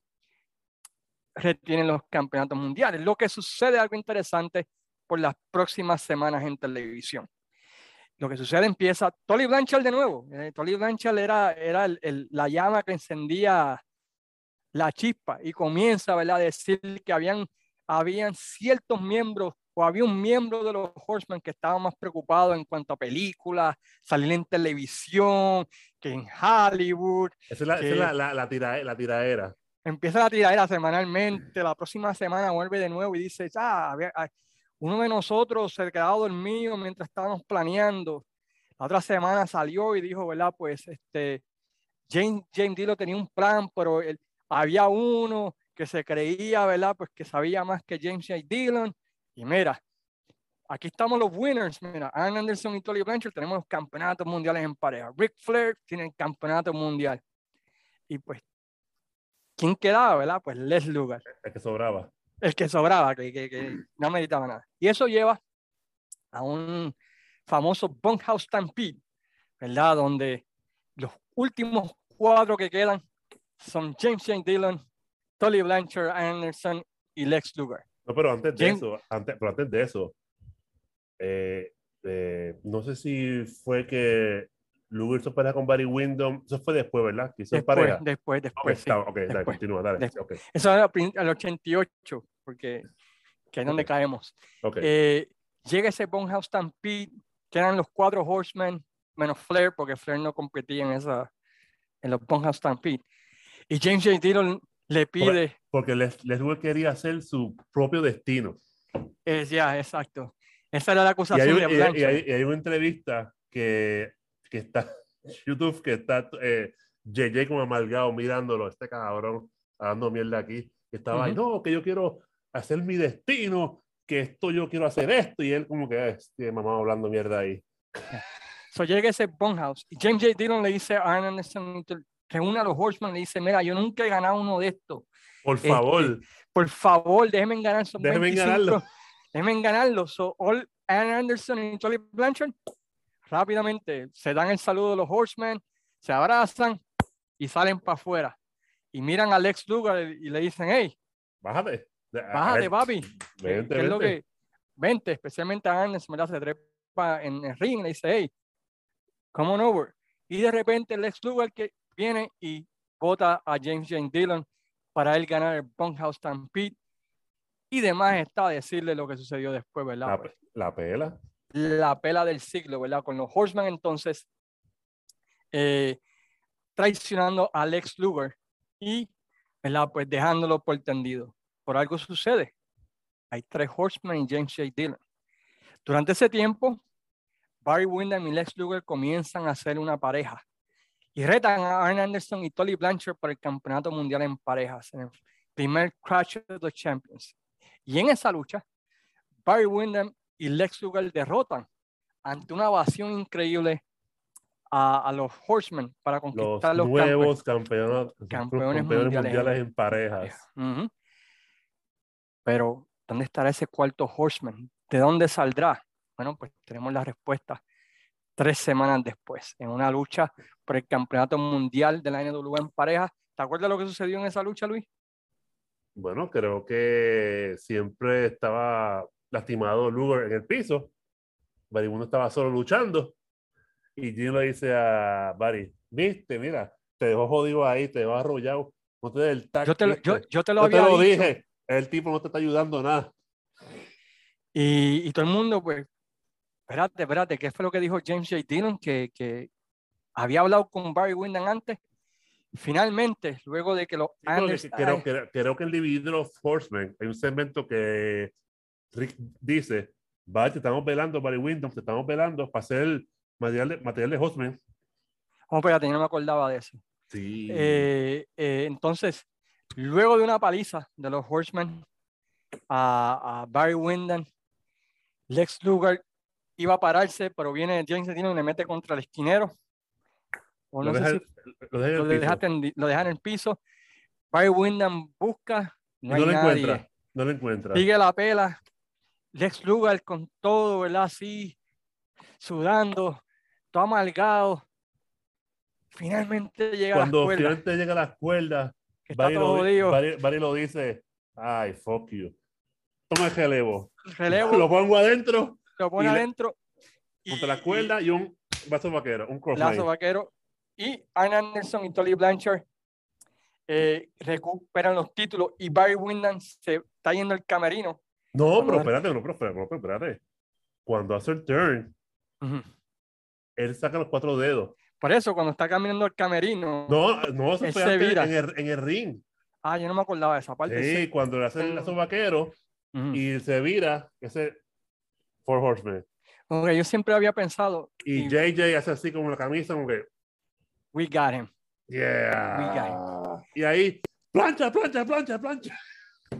retienen los campeonatos mundiales. Lo que sucede algo interesante por las próximas semanas en televisión. Lo que sucede empieza, Tolly Blanchard de nuevo. Eh, Tolly Blanchard era, era el, la llama que encendía la chispa y comienza a decir que habían, habían ciertos miembros o había un miembro de los Horsemen que estaba más preocupado en cuanto a películas, salir en televisión, que en Hollywood. Esa es la, la, la, la, tiradera. Empieza la tiradera semanalmente, la próxima semana vuelve de nuevo y dice, ah, uno de nosotros se quedado dormido mientras estábamos planeando. La otra semana salió y dijo, ¿verdad? Pues este, James, James Dillon tenía un plan, pero él, había uno que se creía, ¿verdad? Pues que sabía más que James J. Dillon y mira, aquí estamos los winners. Mira, Anderson y Tolly Blanchard tenemos los campeonatos mundiales en pareja. Ric Flair tiene el campeonato mundial. Y pues, ¿quién quedaba, verdad? Pues Les Lugar. El que sobraba. El que sobraba, que, que, que no meditaba nada. Y eso lleva a un famoso Bunkhouse Stampede, ¿verdad? Donde los últimos cuatro que quedan son James J. Dillon, Tolly Blanchard, Anderson y Lex Luger. No, pero antes de eso, antes, pero antes de eso, eh, eh, no sé si fue que Luger se pelea con Barry Windham, eso fue después, ¿verdad? después, pareja. después, después. Ok, sí, okay dale, continúa, dale. Okay. Eso era al 88, porque que es donde caemos. Eh, llega ese Bonehouse Stampede, que eran los cuatro Horsemen, menos Flair, porque Flair no competía en, esa, en los Bonehouse Stampede. Y James J. Dillon le pide. Porque Les, Les quería hacer su propio destino. Es, ya, exacto. Esa era la acusación y hay, de Y hay, una entrevista que, que está YouTube, que está eh, JJ como amalgado mirándolo, este cabrón, dando mierda aquí. Que estaba ahí, no, que yo quiero hacer mi destino, que esto yo quiero hacer esto. Y él, como que, este mamá hablando mierda ahí. So llega ese Bonhouse y James J. Dillon le dice a Anderson, reúne a los Horsemen, le dice, mira, yo nunca he ganado uno de estos. Por este, favor. por favor, déjenme ganar. Son déjenme ganarlo. Déjenme ganarlo. So, all Anderson y Charlie Blanchard rápidamente se dan el saludo de los Horsemen, se abrazan y salen para afuera. Y miran a Lex Luger y le dicen, hey, bájate. Bájate, papi. Vente, vente. Es lo que, vente, especialmente a Anderson, me se trepa en el ring y le dice, hey, come on over. Y de repente Lex Luger que viene y vota a James Jane Dillon para él ganar el Bunkhouse Stampede. Y demás está decirle lo que sucedió después, ¿verdad? La, la, pela. La pela del siglo, ¿verdad? Con los Horsemen entonces eh, traicionando a Lex Luger y, ¿verdad? Pues dejándolo por tendido. Por algo sucede. Hay tres Horsemen y James J. Dillon. Durante ese tiempo, Barry Windham y Lex Luger comienzan a ser una pareja y retan a Arn Anderson y Tolly Blanchard por el campeonato mundial en parejas, en el primer Crash of the Champions. Y en esa lucha, Barry Windham y Lex Luger derrotan ante una evasión increíble a, los Horsemen para conquistar los, nuevos campeones, mundiales, en parejas. Pero, ¿dónde estará ese cuarto Horseman? ¿De dónde saldrá? Bueno, pues tenemos la respuesta tres semanas después, en una lucha por el campeonato mundial de la NW en pareja. ¿Te acuerdas lo que sucedió en esa lucha, Luis? Bueno, creo que siempre estaba lastimado Luger en el piso. Barry uno estaba solo luchando. Y Jim le dice a Barry, viste, mira, te dejó jodido ahí, te dejó arrollado. No te el yo, te lo, yo, te lo había te lo dije. El tipo no te está ayudando nada. Y, y todo el mundo, pues, espérate, espérate, ¿qué fue lo que dijo James J. Dillon? Que, que había hablado con Barry Windham antes. Finalmente, luego de que lo creo, creo, que el dividido Horseman, hay un segmento que Rick dice, vaya, estamos velando Barry Windham, te estamos velando para hacer material de, material de Horseman. Oh, espérate, no me acordaba de eso. Sí. Eh, eh, entonces, luego de una paliza de los Horsemen a, a Barry Windham, Lex Luger iba a pararse, pero viene James Dillon y le mete contra el esquinero. lo, deja, en el piso. Barry Windham busca. No, lo encuentra. No lo encuentra. Sigue la pela. Lex Luger con todo, ¿verdad? Así, sudando, todo amalgado. Finalmente llega Cuando a las finalmente llega a las cuerdas, Barry, lo, Barry, lo dice, ay, fuck you. Toma el relevo. Relevo. Lo pongo adentro lo pone adentro. Contra la cuerda y un vaso vaquero, un cross Lazo vaquero. Y Arn Anderson y Tolly Blanchard eh, recuperan los títulos y Barry Windham se está yendo al camerino. No, pero espérate, no, pero espérate. Cuando hace el turn, él saca los cuatro dedos. Por eso, cuando está caminando al camerino. No, no, se fue en, el, en, el, ring. Ah, yo no me acordaba de esa parte. Sí, cuando le hace el lazo vaquero y se vira, ese Four Horsemen. Yo siempre había pensado. Y, JJ hace así como la camisa, como que. We got him. Yeah. We got him. Y ahí, plancha, plancha, plancha, plancha.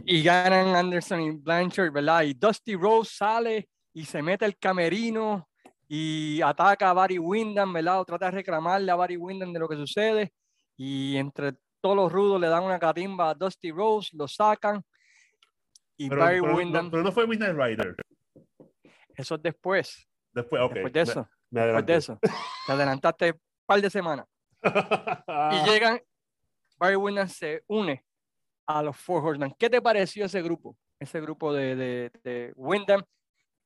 Y ganan Anderson y Blanchard, ¿verdad? Y Dusty Rose sale y se mete el camerino y ataca a Barry Windham, ¿verdad? O trata de reclamarle a Barry Windham de lo que sucede. Y entre todos los rudos le dan una catimba a Dusty Rose, lo sacan. Y Barry Windham. pero no fue Midnight Rider. Eso es después. Después, de eso. después de eso. Te adelantaste un par de semanas. y llegan, Barry Windham se une a los Four Horsemen. ¿Qué te pareció ese grupo? Ese grupo de, de, de Wyndham,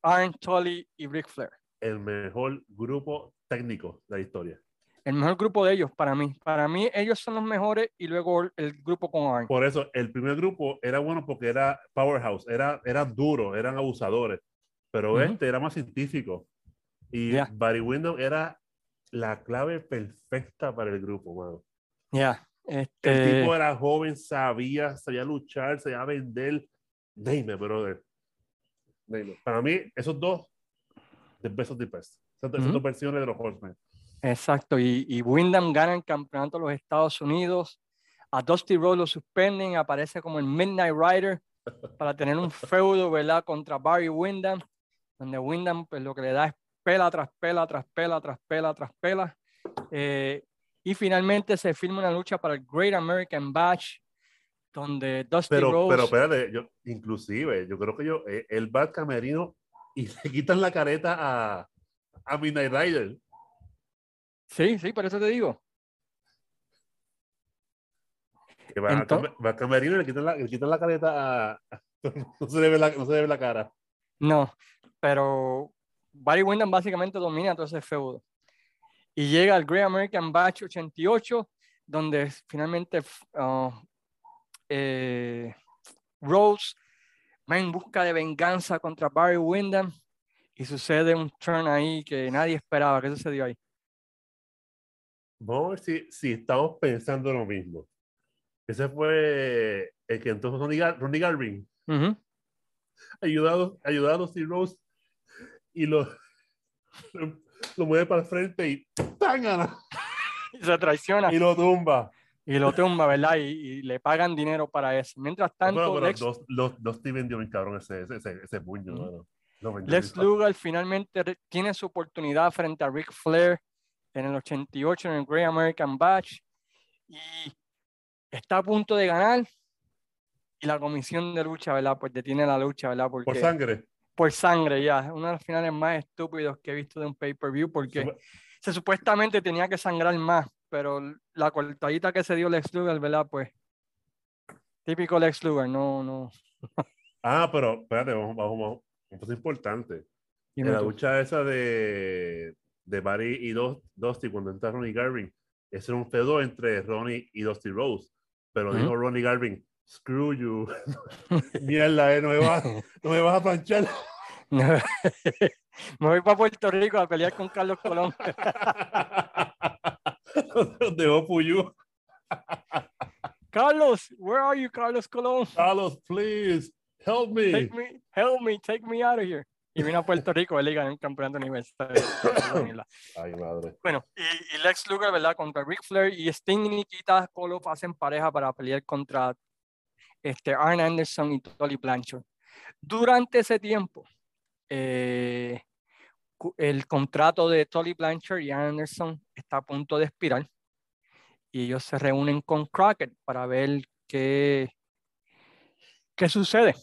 Arn Tully y Ric Flair. El mejor grupo técnico de la historia. El mejor grupo de ellos, para mí. Para mí, ellos son los mejores y luego el grupo con. Por eso, el primer grupo era bueno porque era powerhouse, era, era duro, eran abusadores pero este era más científico. Y Barry Windham era la clave perfecta para el grupo, mano. Ya. Este... El tipo era joven, sabía, sabía luchar, sabía vender. Dime, brother. Dime. Para mí, esos dos, the best of the best. Esas, dos versiones de los Horsemen. Exacto. Y, y Wyndham gana el campeonato de los Estados Unidos. A Dusty Rhodes lo suspenden, aparece como el Midnight Rider para tener un feudo, ¿verdad? Contra Barry Windham donde Wyndham pues, lo que le da es pela tras pela, tras pela, tras pela, tras pela. Eh, y finalmente se firma una lucha para el Great American Bash, donde Dusty pero, Rhodes... Pero espérate, yo, inclusive, yo creo que yo, eh, el Bad Camerino y le quitan la careta a, a Midnight Rider. Sí, sí, por eso te digo. Que va, a, Camerino y le quitan la, le quitan la careta a... no, se le ve la, no se le ve la cara. No, pero Barry Windham básicamente domina todo ese feudo y llega al Great American Batch 88, donde finalmente uh, eh, Rose va en busca de venganza contra Barry Windham y sucede un turn ahí que nadie esperaba. ¿Qué sucedió ahí? Vamos a ver si, si estamos pensando lo mismo. Ese fue el que entonces Ronnie, Garvin ayudado, ayudado a Rose y lo lo mueve para el frente y ¡tángana! y se traiciona. Y lo tumba. Y lo tumba, ¿verdad? Y, le pagan dinero para eso. Mientras tanto, Lex... Dos, los, dos vendió bien cabrón ese, ese, ese puño. Lex Luger finalmente tiene su oportunidad frente a Ric Flair en el 88 en el Great American Batch y está a punto de ganar y la comisión de lucha, ¿verdad? Pues detiene la lucha, ¿verdad? Porque, Por sangre por sangre ya. Uno de los finales más estúpidos que he visto de un pay-per-view porque se supuestamente tenía que sangrar más, pero la cortadita que se dio Lex Luger, ¿verdad? Pues típico Lex Luger, no, no. ah, pero espérate, vamos, vamos, un punto importante. En la lucha esa de, de Barry y Dusty cuando entra Ronnie Garvin, ese era un feudo entre Ronnie y Dusty Rose, pero dijo Ronnie Garvin, screw you. Mierda, eh, no, me vas, no me vas a planchar. me voy para Puerto Rico a pelear con Carlos Colón. Dejó Puyú. Carlos, where are you, Carlos Colón? Carlos, please, help me. Take me, help me, take me out of here. Y vino a Puerto Rico, él ganó un campeonato universitario. Ay, madre. Bueno, y, Lex Luger, ¿verdad? Contra Ric Flair y Sting y Nikita Koloff hacen pareja para pelear contra este, Arn Anderson y Tolly Blanchard. Durante ese tiempo, eh, el contrato de Tolly Blanchard y Anderson está a punto de expirar y ellos se reúnen con Crockett para ver qué, qué sucede,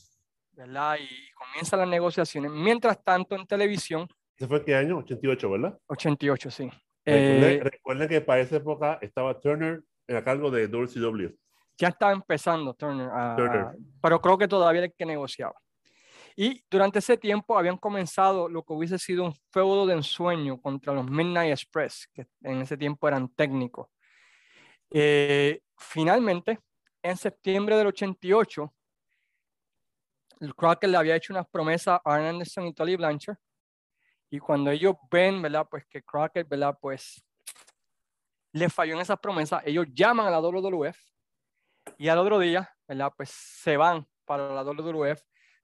¿verdad? Y comienzan las negociaciones. Mientras tanto, en televisión... ¿Ese fue qué año? 88, ¿verdad? 88, sí. Recuerden, eh, que para esa época estaba Turner a cargo de WCW ya estaba empezando Turner, pero creo que todavía hay que negociar. Y durante ese tiempo habían comenzado lo que hubiese sido un feudo de ensueño contra los Midnight Express, que en ese tiempo eran técnicos. Eh, finalmente, en septiembre del 88, el Crockett le había hecho unas promesas a Arn Anderson y Tolly Blanchard. Y cuando ellos ven, ¿verdad? Pues que Crockett, ¿verdad? Pues le falló en esas promesas, ellos llaman a la WWF y al otro día, ¿verdad? Pues se van para la WWF,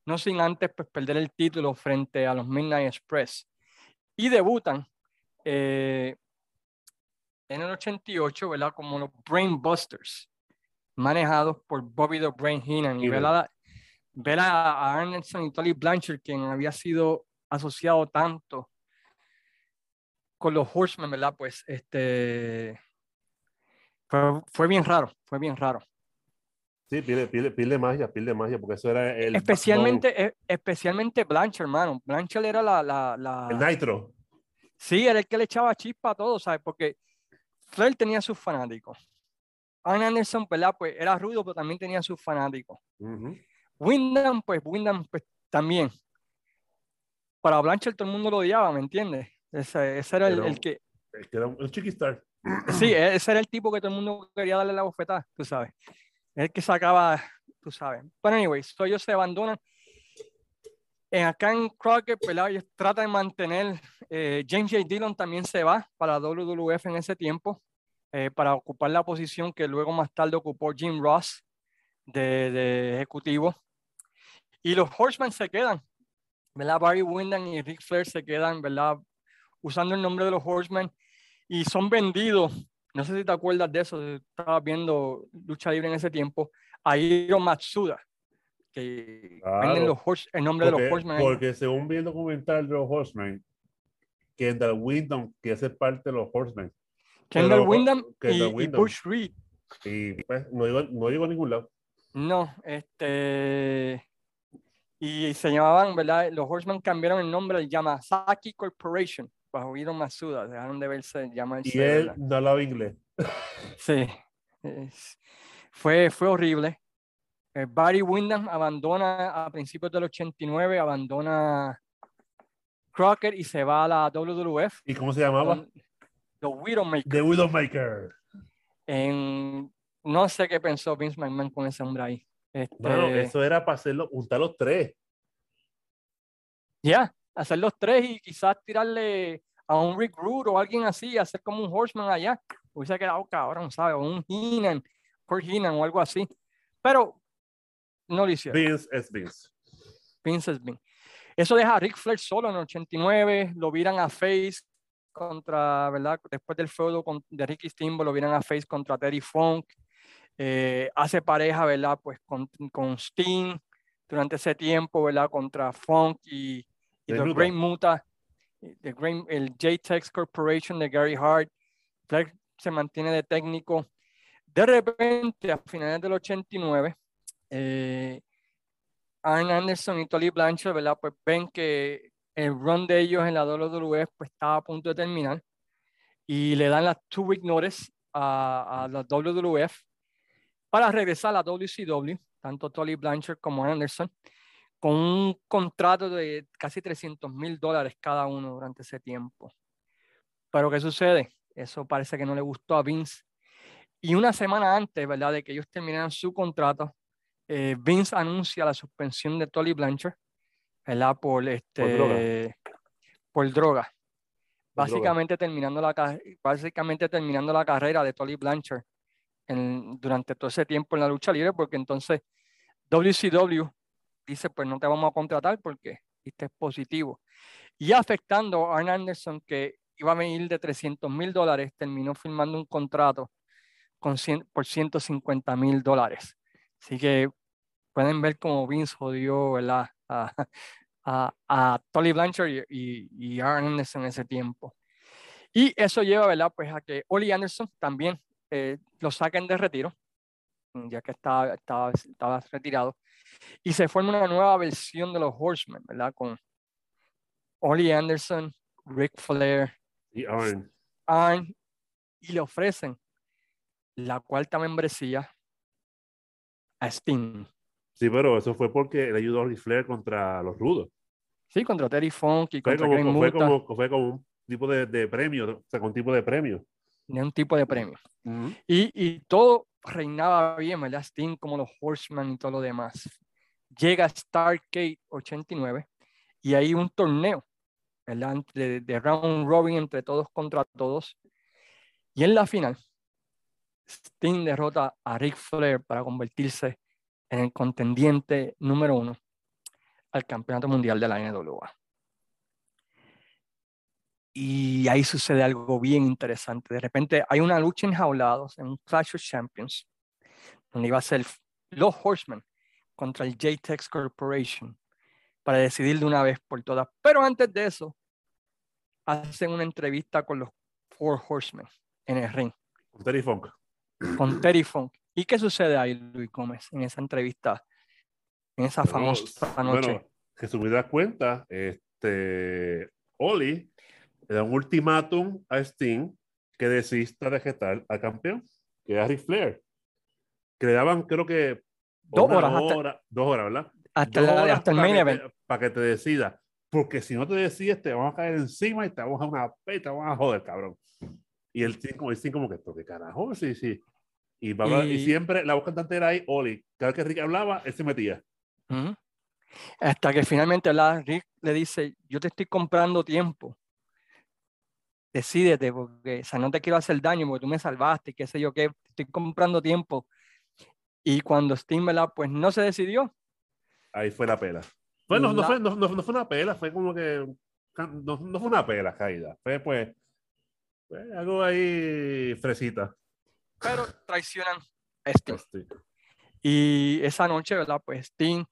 no sin antes pues, perder el título frente a los Midnight Express. Y debutan eh, en el 88, ¿verdad? Como los Brain Busters, manejados por Bobby the Brain Heenan. Y ver a, ver a y Tolly Blanchard, quien había sido asociado tanto con los Horsemen, ¿verdad? Pues este fue bien raro, fue bien raro. Sí, pile, pile, pile magia, pile magia, porque eso era el. Especialmente, e, especialmente Blanchard, hermano. Blanchard era la, la, la, El Nitro. Sí, era el que le echaba chispa a todo, ¿sabes? Porque Flair tenía sus fanáticos. Arn Anderson, ¿verdad? Pues era rudo, pero también tenía sus fanáticos. Uh Wyndham, pues Wyndham, pues también. Para Blanchard todo el mundo lo odiaba, ¿me entiendes? Ese, ese era, el, que. El que era un chiquistar. Sí, ese era el tipo que todo el mundo quería darle la bofetada, tú sabes el que sacaba, tú sabes. Pero anyway, ellos se abandonan. En acá en Crockett, ellos tratan de mantener, eh, James J. Dillon también se va para WWF en ese tiempo, eh, para ocupar la posición que luego más tarde ocupó Jim Ross de, de ejecutivo. Y los Horsemen se quedan, ¿verdad? Barry Windham y Rick Flair se quedan, ¿verdad? Usando el nombre de los Horsemen y son vendidos no sé si te acuerdas de eso, estaba viendo lucha libre en ese tiempo, a Hiro Matsuda, que claro, los el nombre de los Horsemen. Porque según vi el documental de los Horsemen, Kendall Windham, que es parte de los Horsemen. Kendall Windham y, Bush Reed. Y pues no digo, no a ningún lado. No, este. Y se llamaban, ¿verdad? Los Horsemen cambiaron el nombre de Yamazaki Corporation bajo Masuda. Dejaron de verse llamarse. Y él no hablaba inglés. Sí. fue, fue horrible. Eh, Barry Windham abandona a principios del 89, abandona Crockett y se va a la WWF. ¿Y cómo se llamaba? The Widowmaker. The Widowmaker. En, no sé qué pensó Vince McMahon con ese hombre ahí. Este, eso era para hacerlo, juntar los tres. Ya, hacer los tres y quizás tirarle a un Rick Rude o alguien así, hacer como un Horseman allá. Hubiese quedado cabrón, ¿sabes? O un Heenan, Kurt Heenan o algo así. Pero no lo hicieron. Vince es Vince. Vince es Vince. Eso deja a Rick Flair solo en el 89, lo viran a Face contra, ¿verdad? Después del feudo con, de Ricky Steamboat, lo viran a Face contra Terry Funk. Eh, hace pareja, ¿verdad? Pues con, con Sting durante ese tiempo, ¿verdad? Contra Funk y, y The Great Muta, the Great, el J-Tex Corporation de Gary Hart. Flair se mantiene de técnico. De repente, a finales del 89, eh, Arn Anderson y Tolly Blanchard, ¿verdad? Pues ven que el run de ellos en la WWF pues estaba a punto de terminar y le dan las two week notice a, a la WWF para regresar a la WCW, tanto Tolly Blanchard como Anderson, con un contrato de casi 300 mil dólares cada uno durante ese tiempo. Pero ¿qué sucede? Eso parece que no le gustó a Vince. Y una semana antes, ¿verdad? De que ellos terminaran su contrato, eh, Vince anuncia la suspensión de Tolly Blanchard, ¿verdad? Por, este, por droga. básicamente, Terminando la, básicamente terminando la carrera de Tolly Blanchard durante todo ese tiempo en la lucha libre, porque entonces WCW dice, pues no te vamos a contratar porque este positivo. Y afectando a Arn Anderson, que iba a venir de 300 mil dólares, terminó firmando un contrato con por 150 mil dólares. Así que pueden ver cómo Vince jodió A, a, a Tolly Blanchard y, y, Arn Anderson en ese tiempo. Y eso lleva, ¿verdad? Pues a que Oli Anderson también eh, lo saquen de retiro, ya que estaba, estaba, estaba retirado, y se forma una nueva versión de los Horsemen, ¿verdad? Con Oli Anderson, Rick Flair y Arn. Arn, y le ofrecen la cuarta membresía a Sting. Sí, pero eso fue porque le ayudó a Ric Flair contra los rudos. Sí, contra Terry Funk y fue contra como, fue como, fue como, un tipo de, de, premio, o sea, con tipo de premio. Un tipo de premio. y, y, todo reinaba bien, ¿verdad? Sting como los Horsemen y todo lo demás. Llega Stargate 89 y hay un torneo, ¿verdad? De, de round robin entre todos contra todos. Y en la final, Sting derrota a Ric Flair para convertirse en el contendiente número uno al Campeonato Mundial de la NWA. Y ahí sucede algo bien interesante. De repente hay una lucha enjaulados en un Clash of Champions, donde iba a ser los Horsemen contra el JTEX Corporation para decidir de una vez por todas. Pero antes de eso, hacen una entrevista con los Four Horsemen en el ring. Con Terry Funk. Con Terry Funk. ¿Y qué sucede ahí, Luis Gómez, en esa entrevista, en esa famosa noche? Bueno, que si me das cuenta, este, Oli le da un ultimátum a Sting que desista de gestar al campeón, que es Ric Flair. Que le daban, creo que, dos horas, dos horas, ¿verdad? Hasta, el main event. Para que te decida. Porque si no te decides, te vamos a caer encima y te vamos a una y te vamos a joder, cabrón. Y el Sting como, el Sting como que, ¿pero qué carajo? Sí, sí. Y, y, siempre la voz cantante era ahí, Oli. Cada vez que Rick hablaba, él se metía. Hasta que finalmente Rick le dice, yo te estoy comprando tiempo. Decídete, porque o sea, no te quiero hacer daño, porque tú me salvaste, qué sé yo, qué, estoy comprando tiempo. Y cuando Steam, Pues no se decidió. Ahí fue la pela. Bueno, no, fue, no, no, fue una pela, fue como que, no, fue una pela caída, fue pues, fue algo ahí fresita pero traicionan a Sting. Y esa noche, ¿verdad? Pues Sting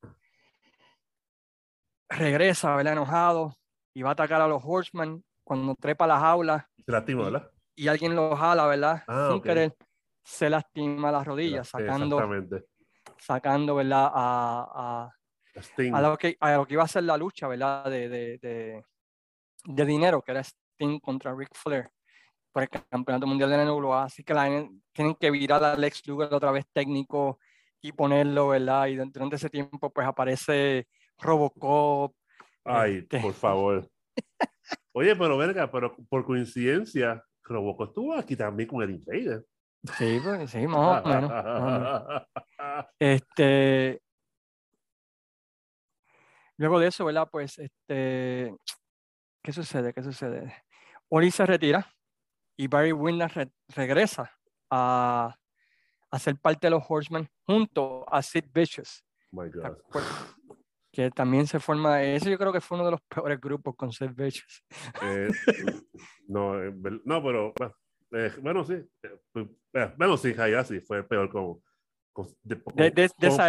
regresa, ¿verdad? Enojado y va a atacar a los Horsemen cuando trepa la jaula. Se lastima, ¿verdad? Y, alguien lo jala, ¿verdad? Ah, Sin querer, se lastima las rodillas, sacando, sacando, ¿verdad? A, a, lo que, a lo que iba a ser la lucha, ¿verdad? De, de, de, de dinero, que era Sting contra Ric Flair por el Campeonato Mundial de la NWA. Así que la, tienen que virar a Lex Luger otra vez técnico y ponerlo, ¿verdad? Y de ese tiempo, pues aparece Robocop. Ay, este. por favor. Oye, pero verga, pero por coincidencia, Robocop estuvo aquí también con el Invader. Sí, pues, sí, más o menos. Este. Luego de eso, ¿verdad? Pues, este. ¿Qué sucede? ¿Qué sucede? Ori se retira y Barry Windham regresa a, a, ser parte de los Horsemen junto a Sid Vicious. My God. Que también se forma, ese yo creo que fue uno de los peores grupos con Sid Vicious. Eh, no, eh, no, pero eh, bueno, sí. Pues, bueno, sí, sí, fue peor como. de, esa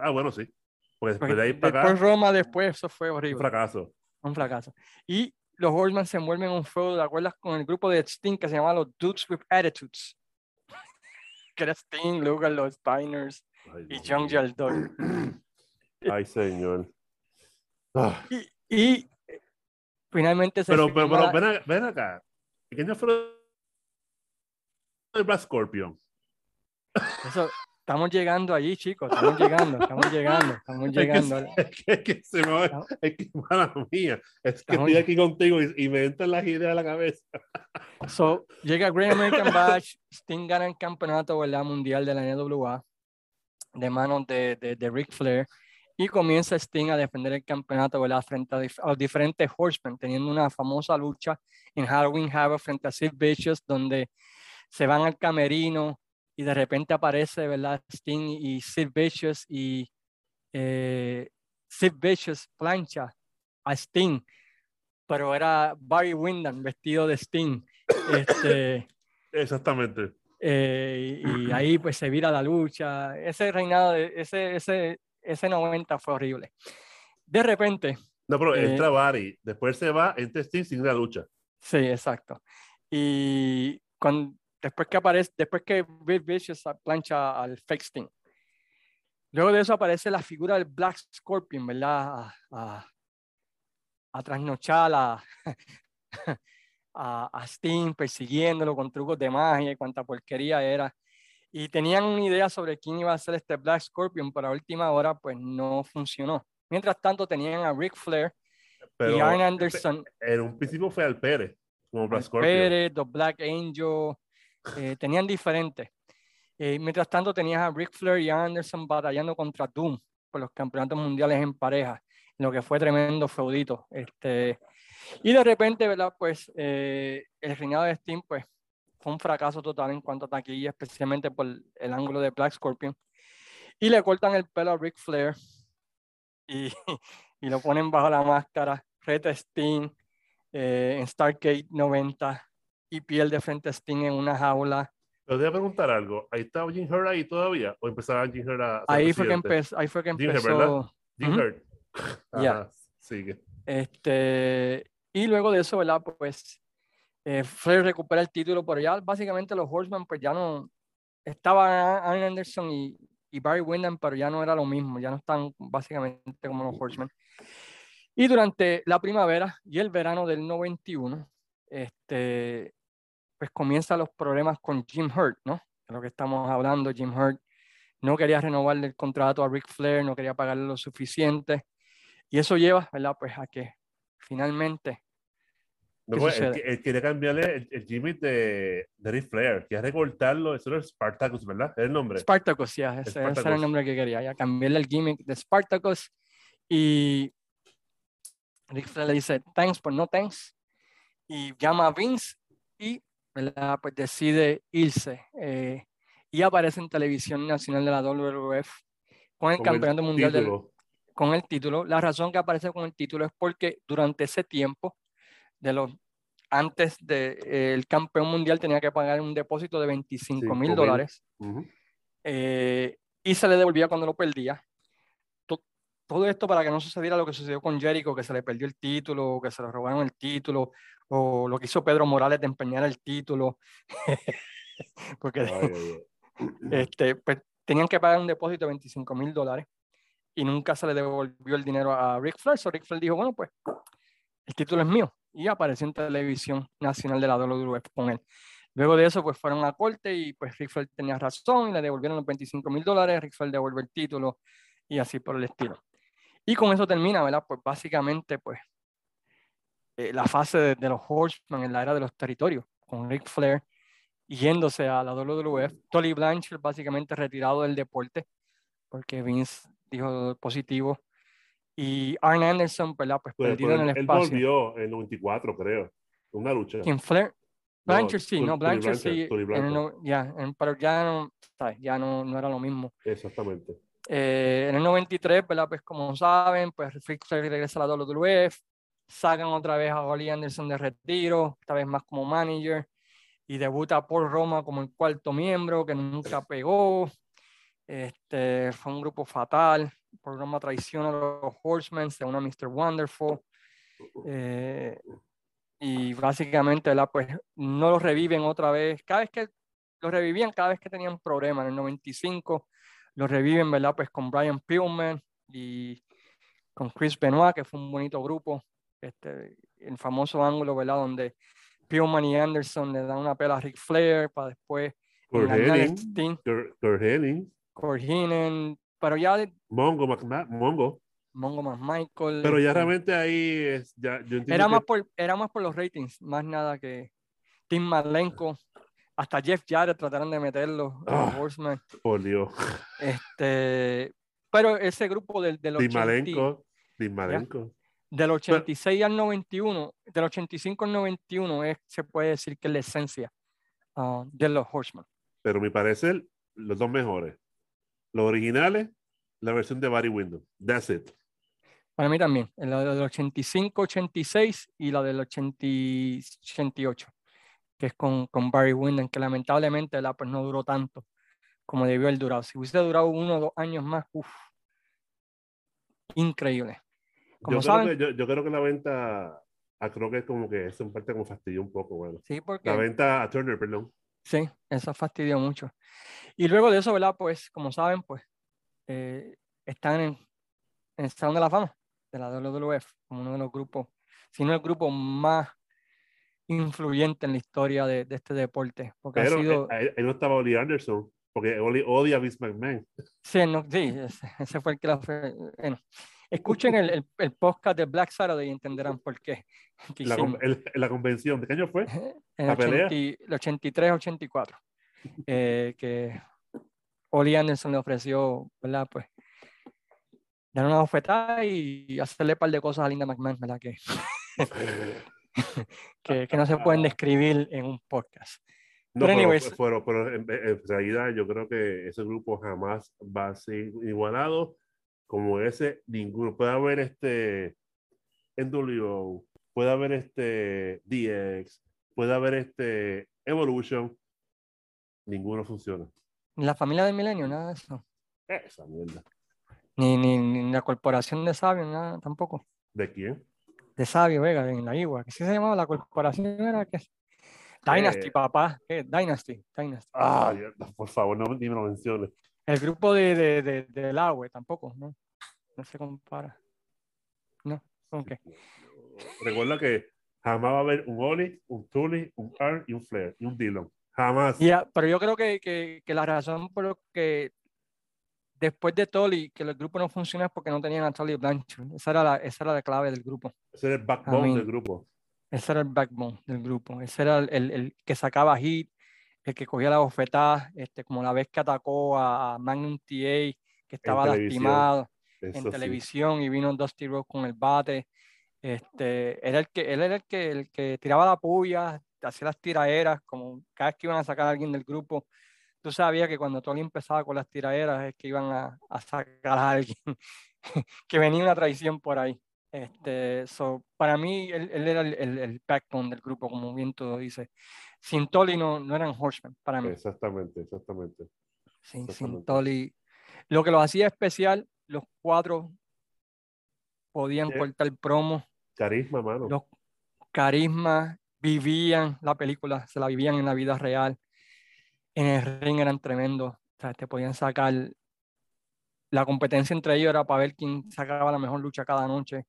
ah, bueno, sí. Pues, pues de ahí para después Roma, después, eso fue horrible. Un fracaso. Un fracaso. Y los Horsemen se envuelven en un feudo, ¿de acuerdas? Con el grupo de Sting que se llama los Dudes with Attitudes. que era Sting, Lugar, los Spiners y Young Jaldor. Ay, señor. Ah. Y, finalmente se. Pero, pero, pero ven, ven, acá. ¿Qué año fue el Black Scorpion? Eso, Estamos llegando allí, chicos, estamos llegando, estamos llegando, estamos llegando. Es que, se me va, es que mala mía, es que estoy aquí contigo y, me entran las ideas a la cabeza. So, llega Great American Bash, Sting gana el campeonato ¿verdad? mundial de la NWA de manos de, de, de Ric Flair y comienza Sting a defender el campeonato ¿verdad? frente a, los diferentes Horsemen, teniendo una famosa lucha en Halloween Havoc frente a Sid Vicious, donde se van al camerino, y de repente aparece, ¿verdad? Sting y Sid Vicious y eh, Sid Vicious plancha a Sting, pero era Barry Windham vestido de Sting. Este, Exactamente. Eh, y, ahí pues se vira la lucha. Ese reinado, de, ese, ese, ese 90 fue horrible. De repente... No, pero entra eh, Barry, después se va, entra Sting sin la lucha. Sí, exacto. Y cuando, después que aparece, después que Bill Vicious plancha al fake Sting. Luego de eso aparece la figura del Black Scorpion, ¿verdad? A, a, trasnochar a, a, Sting persiguiéndolo con trucos de magia y cuánta porquería era. Y tenían una idea sobre quién iba a ser este Black Scorpion, pero a última hora pues no funcionó. Mientras tanto tenían a Ric Flair y Arn Anderson. En un principio fue al Pérez, como Black Scorpion. Pérez, The Black Angel, eh, tenían diferentes. Eh, mientras tanto, tenías a Ric Flair y Anderson batallando contra Doom por los campeonatos mundiales en pareja, lo que fue tremendo feudito. Este, y de repente, ¿verdad? Pues eh, el reinado de Steam, pues fue un fracaso total en cuanto a taquilla, especialmente por el ángulo de Black Scorpion. Y le cortan el pelo a Ric Flair y, y lo ponen bajo la máscara. Red Steam en Stargate 90 y piel de frente a Sting en una jaula. Te voy a preguntar algo. ¿Ahí estaba Jim Hurt ahí todavía? ¿O empezaba Jim Hurt a ahí fue, que empezó, ahí fue que empezó. Jim Hurt, Ya. Sigue. Este, y luego de eso, ¿verdad? Pues eh, Flair recupera el título, pero ya básicamente los Horsemen, pues ya no. Estaba Arn Anderson y, Barry Windham, pero ya no era lo mismo. Ya no están básicamente como los Horsemen. Y durante la primavera y el verano del 91, este, pues comienzan los problemas con Jim Hurt, ¿no? De lo que estamos hablando, Jim Hurt no quería renovarle el contrato a Ric Flair, no quería pagarle lo suficiente. Y eso lleva, ¿verdad? Pues a que finalmente... No, pues, él, quería cambiarle el, Jimmy de, de Ric Flair, quería recortarlo, eso era Spartacus, ¿verdad? ¿Es el nombre? Spartacus, ya, ese, era el nombre que quería, ya cambiarle el gimmick de Spartacus. Y Ric Flair le dice, thanks, but no thanks, y llama a Vince y pues decide irse eh, y aparece en televisión nacional de la WWF con el campeonato mundial con el título. La razón que aparece con el título es porque durante ese tiempo, de los antes del de, el campeón mundial tenía que pagar un depósito de 25 mil dólares eh, y se le devolvía cuando lo perdía. todo esto para que no sucediera lo que sucedió con Jericho, que se le perdió el título, que se le robaron el título, o lo que hizo Pedro Morales de empeñar el título. Porque este, pues, tenían que pagar un depósito de 25 mil dólares y nunca se le devolvió el dinero a Rick Flair. So Rick Flair dijo, bueno, pues el título es mío. Y apareció en televisión nacional de la WWF con él. Luego de eso, pues fueron a corte y pues Rick Flair tenía razón y le devolvieron los 25 mil dólares. Rick Flair devuelve el título y así por el estilo. Y con eso termina, ¿verdad? Pues básicamente, pues eh, la fase de, de, los Horsemen en la era de los territorios, con Ric Flair yéndose a la WWF, Tolly Blanchard básicamente retirado del deporte, porque Vince dijo positivo, y Arn Anderson, ¿verdad? Pues, pues perdido en el espacio. Él volvió en 94, creo, una lucha. ¿Quién Flair? Blanchard sí, no, Blanchard, sí, pero ya, no, ya no, no era lo mismo. Exactamente. Eh, en el 93, ¿verdad? Pues como saben, pues Ric Flair regresa a la WWF, sacan otra vez a Holly Anderson de retiro, esta vez más como manager, y debuta Paul Roma como el cuarto miembro, que nunca pegó. Este, fue un grupo fatal. Paul Roma traiciona a los Horsemen, se une a Mr. Wonderful. Eh, y básicamente, Pues no los reviven otra vez. Cada vez que los revivían, cada vez que tenían problemas. En el 95 los reviven, ¿verdad? Pues con Brian Pillman y con Chris Benoit, que fue un bonito grupo este, el famoso ángulo, ¿verdad? Donde Pillman y Anderson le dan una pela a Ric Flair para después. Kurt Henning. Pero ya. Mongo, Mongo. Mongo más Michael. Pero ya este realmente ahí es, ya, yo era, más por, era más por los ratings, más nada que Tim Malenko. Hasta Jeff Jarrett trataron de meterlo, oh, Horseman. Por Dios. Este, pero ese grupo del, del Tim Malenko. Tim Malenko. Del 86 al 91, del 85 al 91 es, se puede decir que es la esencia ah, de los Horsemen. Pero me parecer, los dos mejores. Los originales, la versión de Barry Windows. That's it. Para mí también. La del 85-86 y la del 88, que es con, con Barry Windham, que lamentablemente la, pues, no duró tanto como debió haber durado. Si hubiese durado uno o dos años más, uff, increíble yo, creo que, yo, creo que la venta a es como que eso en parte como fastidió un poco, bueno. Sí, porque... La venta a Turner, perdón. Sí, eso fastidió mucho. Y luego de eso, ¿verdad? Pues, como saben, pues, eh, están en, en el Salón de la Fama de la WWF, como uno de los grupos, si no el grupo más influyente en la historia de, de este deporte. Porque Pero ha sido... ahí, no estaba Oli Anderson, porque Oli odia a Vince McMahon. Sí, no, sí ese, ese, fue el que la fue, bueno, Escuchen el, el, podcast de Black Saturday y entenderán por qué. La, la, convención, ¿de qué año fue? En la el, 83-84. Eh, que Oli Anderson le ofreció, ¿verdad? Pues dar una oferta y hacerle un par de cosas a Linda McMahon, ¿verdad? Que, que, que, no se pueden describir en un podcast. No, pero, pero, en, en, realidad yo creo que ese grupo jamás va a ser igualado como ese, ninguno. Puede haber este NWO, puede haber este DX, puede haber este Evolution, ninguno funciona. La familia del milenio, nada de eso. Esa mierda. Ni, ni, ni la corporación de Sabio, nada tampoco. ¿De quién? De Sabio, Vega, en la Igua. que sí se llamaba la corporación, era que Dynasty, eh. papá. Dynasty, Dynasty. Ah, por favor, no ni me lo menciones. El grupo de, de, de, del agua tampoco, ¿no? No se compara. No, ok. Recuerda que jamás va a haber un Oli, un Tully, un Arn y un Flair y un Dillon. Jamás. Ya, pero yo creo que, que, que, la razón por lo que después de Tully, que el grupo no funciona es porque no tenían a Tully Blanchard. Esa era la, esa era la clave del grupo. Ese era el backbone del grupo. Ese era el backbone del grupo. Ese era el, el, el que sacaba hit, el que cogía la bofetada, este, como la vez que atacó a, Magnum TA, que estaba lastimado en televisión y vino Dusty Rhodes con el bate. Este, era el que, él era el que, el que tiraba la puya, hacía las tiraderas, como cada vez que iban a sacar a alguien del grupo, tú sabías que cuando Tony empezaba con las tiraderas es que iban a, a sacar a alguien, que venía una traición por ahí. Este, so, para mí, él, él era el, el, el, backbone del grupo, como bien todo dice sin Tolly no, no eran Horsemen para mí. Exactamente, exactamente. Sin, sin Tolly. Lo que los hacía especial, los cuatro podían cortar promo. Carisma, mano. Los carismas vivían la película, se la vivían en la vida real. En el ring eran tremendos. O sea, te podían sacar. La competencia entre ellos era para ver quién sacaba la mejor lucha cada noche.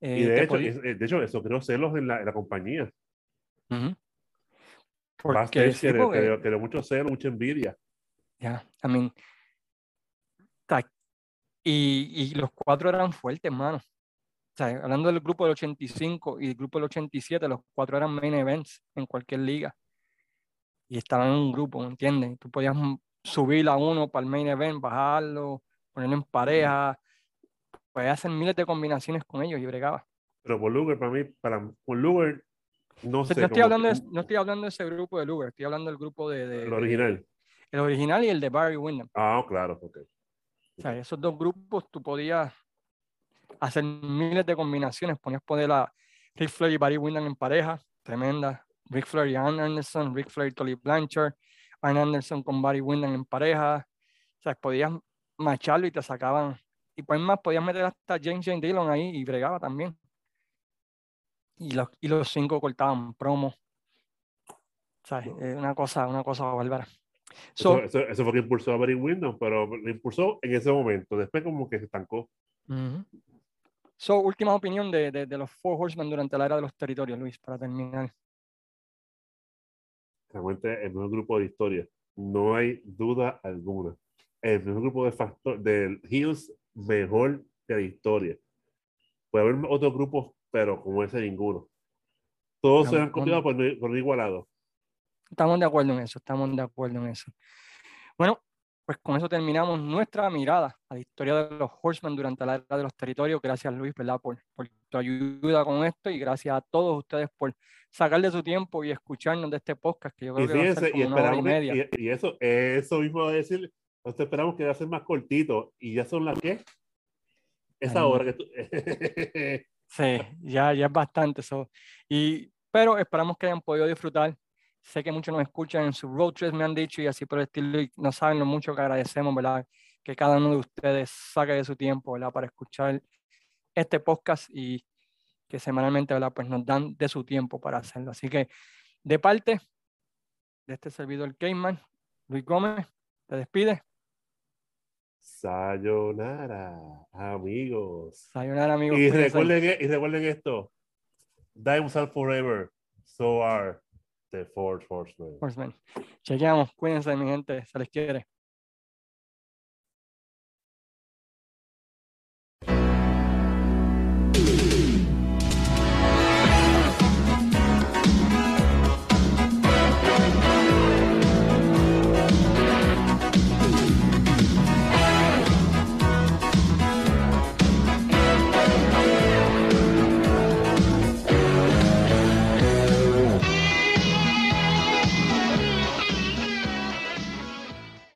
y de, hecho, de hecho, eso creo celos en la, en la compañía. Porque sí, que, mucho celo, mucha envidia. Ya, I mean, y, y, los cuatro eran fuertes, hermano. O sea, hablando del grupo del 85 y del grupo del 87, los cuatro eran main events en cualquier liga. Y estaban en un grupo, ¿me entiendes? Tú podías subir a uno para el main event, bajarlo, ponerlo en pareja. Podías hacer miles de combinaciones con ellos y bregaba. Pero por Luger, para mí, para por Luger, no sé. No estoy, hablando de, no estoy hablando de ese grupo de Luger, estoy hablando del grupo de. el original. el original y el de Barry Windham. Ah, claro, ok. O sea, esos dos grupos tú podías hacer miles de combinaciones. Ponías poner a Rick Flair y Barry Windham en pareja, tremenda. Rick Flair y Arn Anderson, Rick Flair y Tolly Blanchard, Arn Anderson con Barry Windham en pareja. O sea, podías macharlo y te sacaban. Y pues más, podías meter hasta James Jane Dillon ahí y bregaba también. Y los, y los cinco cortaban promo. O sea, es una cosa, una cosa bárbara eso, eso, fue que impulsó a Barry Windows, pero lo impulsó en ese momento. Después como que se estancó. So, última opinión de, de, de, los Four Horsemen durante la era de los territorios, Luis, para terminar. Realmente el nuevo grupo de historia. No hay duda alguna. El nuevo grupo de factor del Hills mejor de la historia. Puede haber otros grupos, pero como ese ninguno. Todos se han copiado por, por igualado. Estamos de acuerdo en eso, estamos de acuerdo en eso. Bueno, pues con eso terminamos nuestra mirada a la historia de los Horsemen durante la era de los territorios. Gracias Luis, ¿verdad? Por, por tu ayuda con esto y gracias a todos ustedes por sacarle su tiempo y escucharnos de este podcast que yo creo que va a ser como una hora y media. Y, eso, eso mismo a decir, nosotros esperamos que va a ser más cortito y ya son las que esa hora que tú... sí, ya, ya es bastante eso. Y, pero esperamos que hayan podido disfrutar Sé que muchos nos escuchan en sus road trips, me han dicho, y así por el estilo, y no saben lo mucho que agradecemos, ¿verdad? Que cada uno de ustedes saque de su tiempo, ¿verdad? Para escuchar este podcast y que semanalmente, ¿verdad? Pues nos dan de su tiempo para hacerlo. Así que, de parte de este servidor Cayman, Luis Gómez, te despide. Sayonara, amigos. Sayonara, amigos. Y recuerden, y recuerden esto. Dimes are forever. So are The Four Horsemen. Horsemen. Chequeamos. Cuídense, mi gente. Se les quiere.